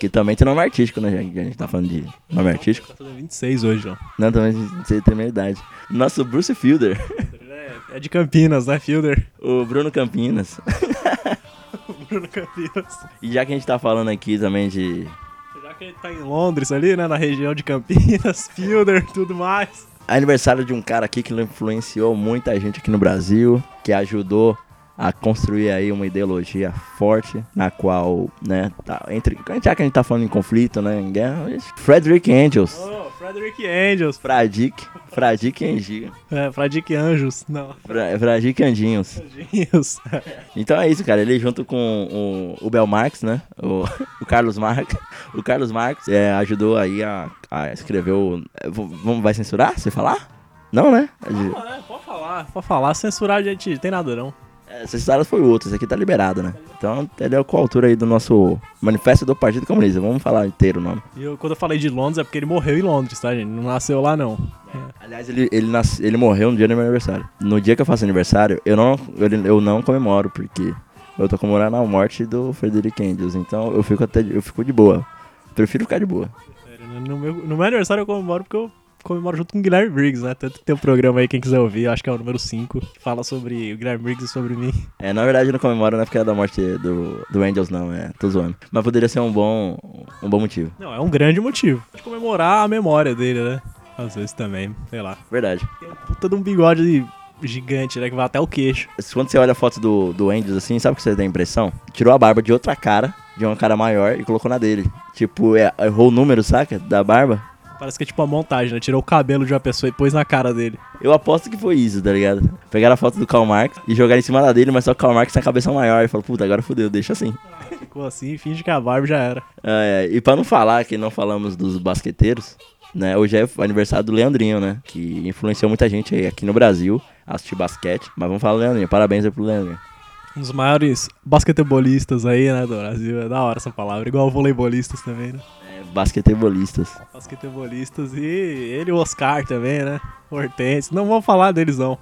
Que também tem nome artístico, né, gente? A gente tá falando de nome artístico. Tá fazendo 26 hoje, ó. Não, também você tem a minha idade. Nosso Bruce Fielder, É de Campinas, né, Fielder? o Bruno Campinas. Bruno Campinas. E já que a gente tá falando aqui também de Já que ele tá em Londres ali, né, na região de Campinas, Fielder, tudo mais. aniversário de um cara aqui que influenciou muita gente aqui no Brasil, que ajudou a construir aí uma ideologia forte, na qual, né, tá, entre, já que a gente tá falando em conflito, né, em guerra, Frederick Angels, Oh, Frederick Angels. Fradique, Fradique Anjinho, É, Frederick Anjos. Não, Fra- Fradique Anjinhos. Anjinhos. Então é isso, cara, ele junto com o, o Bel Marx, né, o, o Carlos Marx, o Carlos Marx é, ajudou aí a, a escrever o... Vamos, vai censurar, se falar? Não, né? Ah, é, pode falar, pode falar. Censurar a gente tem nada não. Essa história foi outra, esse aqui tá liberado, né? Então, ele é coautor aí do nosso Manifesto do Partido Comunista. Vamos falar inteiro o nome. E eu, quando eu falei de Londres é porque ele morreu em Londres, tá, gente? Não nasceu lá, não. Aliás, ele, ele, nasce, ele morreu no dia do meu aniversário. No dia que eu faço aniversário, eu não, eu, eu não comemoro, porque eu tô comemorando a morte do Frederick Angels. Então, eu fico até eu fico de boa. Prefiro ficar de boa. Sério, No meu, no meu aniversário eu comemoro porque eu comemoro junto com o Guilherme Briggs, né? Tanto que tem um programa aí, quem quiser ouvir, acho que é o número 5, que fala sobre o Guilherme Briggs e sobre mim. É, na verdade, eu não comemoro, não é porque é da morte do, do Angels, não. É, tô zoando. Mas poderia ser um bom, um bom motivo. Não, é um grande motivo. De comemorar a memória dele, né? Às vezes também, sei lá. Verdade. Tem um puta de um bigode gigante, né? Que vai até o queixo. Quando você olha a foto do, do Angels assim, sabe o que você tem a impressão? Tirou a barba de outra cara, de uma cara maior, e colocou na dele. Tipo, é- errou o número, saca? Da barba. Parece que é tipo uma montagem, né? Tirou o cabelo de uma pessoa e pôs na cara dele. Eu aposto que foi isso, tá ligado? Pegaram a foto do Karl Marx e jogaram em cima da dele, mas só que o Karl Marx tem a cabeça maior. E falou, puta, agora fodeu, deixa assim. Ficou assim, finge que a barba já era. É, e pra não falar que não falamos dos basqueteiros, né? Hoje é o aniversário do Leandrinho, né? Que influenciou muita gente aqui no Brasil a assistir basquete. Mas vamos falar do Leandrinho, parabéns aí pro Leandrinho. Um dos maiores basquetebolistas aí, né, do Brasil. É da hora essa palavra. Igual voleibolistas também, né? Basquetebolistas. Basquetebolistas. E ele e o Oscar também, né? Hortense. Não vamos falar deles, não.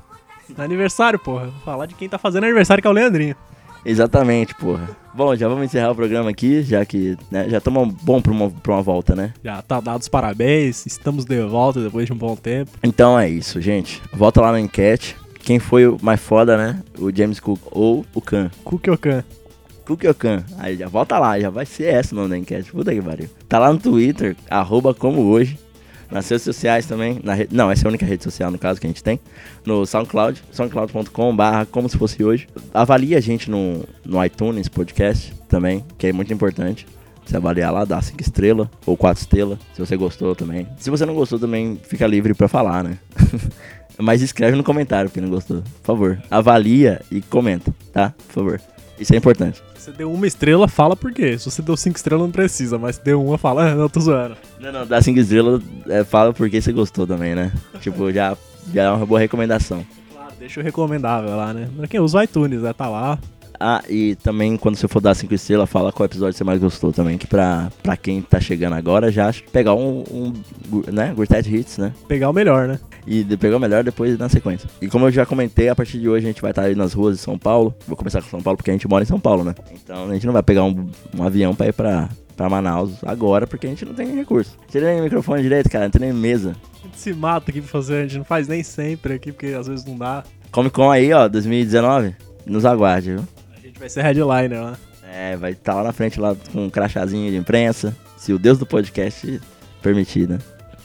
É aniversário, porra. Vamos falar de quem tá fazendo aniversário, que é o Leandrinho. Exatamente, porra. Bom, já vamos encerrar o programa aqui, já que né, já estamos bom pra uma, pra uma volta, né? Já tá dado os parabéns. Estamos de volta depois de um bom tempo. Então é isso, gente. Volta lá na enquete. Quem foi o mais foda, né? O James Cook ou o Khan? Cook ou Khan? Aí já volta lá, já vai ser essa o nome da enquete. Puta que pariu. Tá lá no Twitter, arroba como hoje. Nas redes sociais também. Na re... Não, essa é a única rede social, no caso, que a gente tem. No SoundCloud, soundcloud.com barra como se fosse hoje. Avalie a gente no, no iTunes Podcast também, que é muito importante. Você avaliar lá, dá 5 estrelas ou 4 estrelas, se você gostou também. Se você não gostou também, fica livre pra falar, né? Mas escreve no comentário que não gostou. Por favor. Avalia e comenta, tá? Por favor. Isso é importante. Você deu uma estrela, fala por quê. Se você deu cinco estrelas, não precisa. Mas se deu uma, fala, ah, não, tô zoando. Não, não, dá 5 estrelas, é, fala porque você gostou também, né? tipo, já, já é uma boa recomendação. Claro, Deixa o recomendável lá, né? Pra quem usa o iTunes, né? Tá lá. Ah, e também quando você for dar 5 estrelas, fala qual episódio você mais gostou também, que pra, pra quem tá chegando agora já pegar um, um né, Gurtet Hits, né? Pegar o melhor, né? E de- pegar o melhor depois na sequência. E como eu já comentei, a partir de hoje a gente vai estar aí nas ruas de São Paulo. Vou começar com São Paulo porque a gente mora em São Paulo, né? Então a gente não vai pegar um, um avião pra ir pra, pra Manaus agora porque a gente não tem recurso. Tirei o microfone direito, cara, não tem nem mesa. A gente se mata aqui pra fazer, a gente não faz nem sempre aqui, porque às vezes não dá. Comic Con aí, ó, 2019. Nos aguarde, viu? Vai ser headliner lá. É, vai estar lá na frente lá com um crachazinho de imprensa. Se o Deus do podcast permitir, né?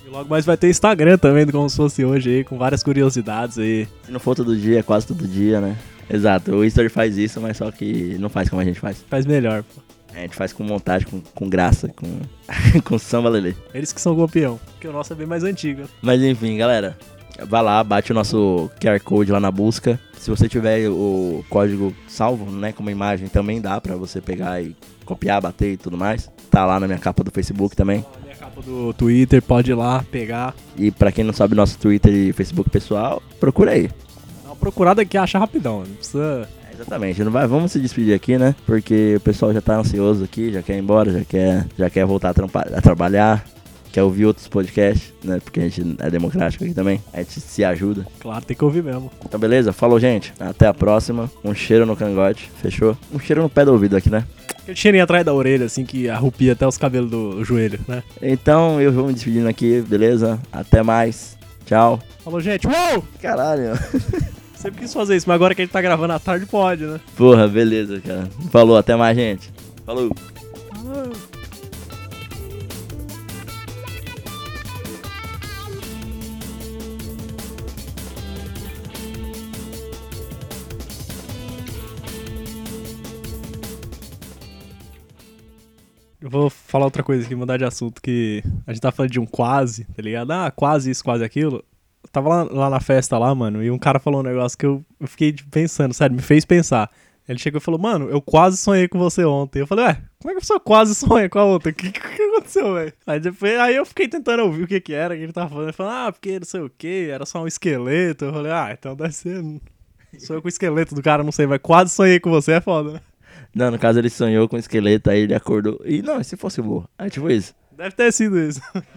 E logo mais vai ter Instagram também, como se fosse hoje aí, com várias curiosidades aí. Se não for todo dia, é quase todo dia, né? Exato, o History faz isso, mas só que não faz como a gente faz. Faz melhor, pô. A gente faz com montagem, com, com graça, com, com samba lelê. Eles que são campeão. Porque o nosso é bem mais antigo. Mas enfim, galera, vai lá, bate o nosso QR Code lá na busca. Se você tiver o código salvo, né, como imagem, também dá pra você pegar e copiar, bater e tudo mais. Tá lá na minha capa do Facebook também. A minha capa do Twitter, pode ir lá, pegar. E pra quem não sabe nosso Twitter e Facebook pessoal, procura aí. Dá uma procurada que acha rapidão. Não precisa. É, Exatamente, não vai, vamos se despedir aqui, né? Porque o pessoal já tá ansioso aqui, já quer ir embora, já quer, já quer voltar a, a trabalhar, quer ouvir outros podcasts, né? Porque a gente é democrático aqui também, a gente se ajuda. Claro, tem que ouvir mesmo. Então, beleza? Falou, gente. Até a próxima. Um cheiro no cangote, fechou? Um cheiro no pé do ouvido aqui, né? Aquele cheirinho atrás da orelha, assim, que arrupia até os cabelos do joelho, né? Então, eu vou me despedindo aqui, beleza? Até mais. Tchau. Falou, gente. Uou! Caralho. Sempre quis fazer isso, mas agora que a gente tá gravando à tarde, pode, né? Porra, beleza, cara. Falou, até mais, gente. Falou. Eu vou falar outra coisa aqui, mudar de assunto, que a gente tá falando de um quase, tá ligado? Ah, quase isso, quase aquilo. Eu tava lá, lá na festa lá, mano, e um cara falou um negócio que eu, eu fiquei pensando, sério, me fez pensar. Ele chegou e falou, mano, eu quase sonhei com você ontem. Eu falei, ué, como é que a pessoa quase sonha com a outra? O que, que, que aconteceu, velho? Aí depois, aí eu fiquei tentando ouvir o que que era que ele tava falando. Ele falou, ah, porque não sei o que, era só um esqueleto. Eu falei, ah, então deve ser. Sou eu com o esqueleto do cara, não sei, mas quase sonhei com você, é foda, né? Não, no caso ele sonhou com esqueleto, aí ele acordou. E não, se fosse boa? Aí tipo isso. Deve ter sido isso.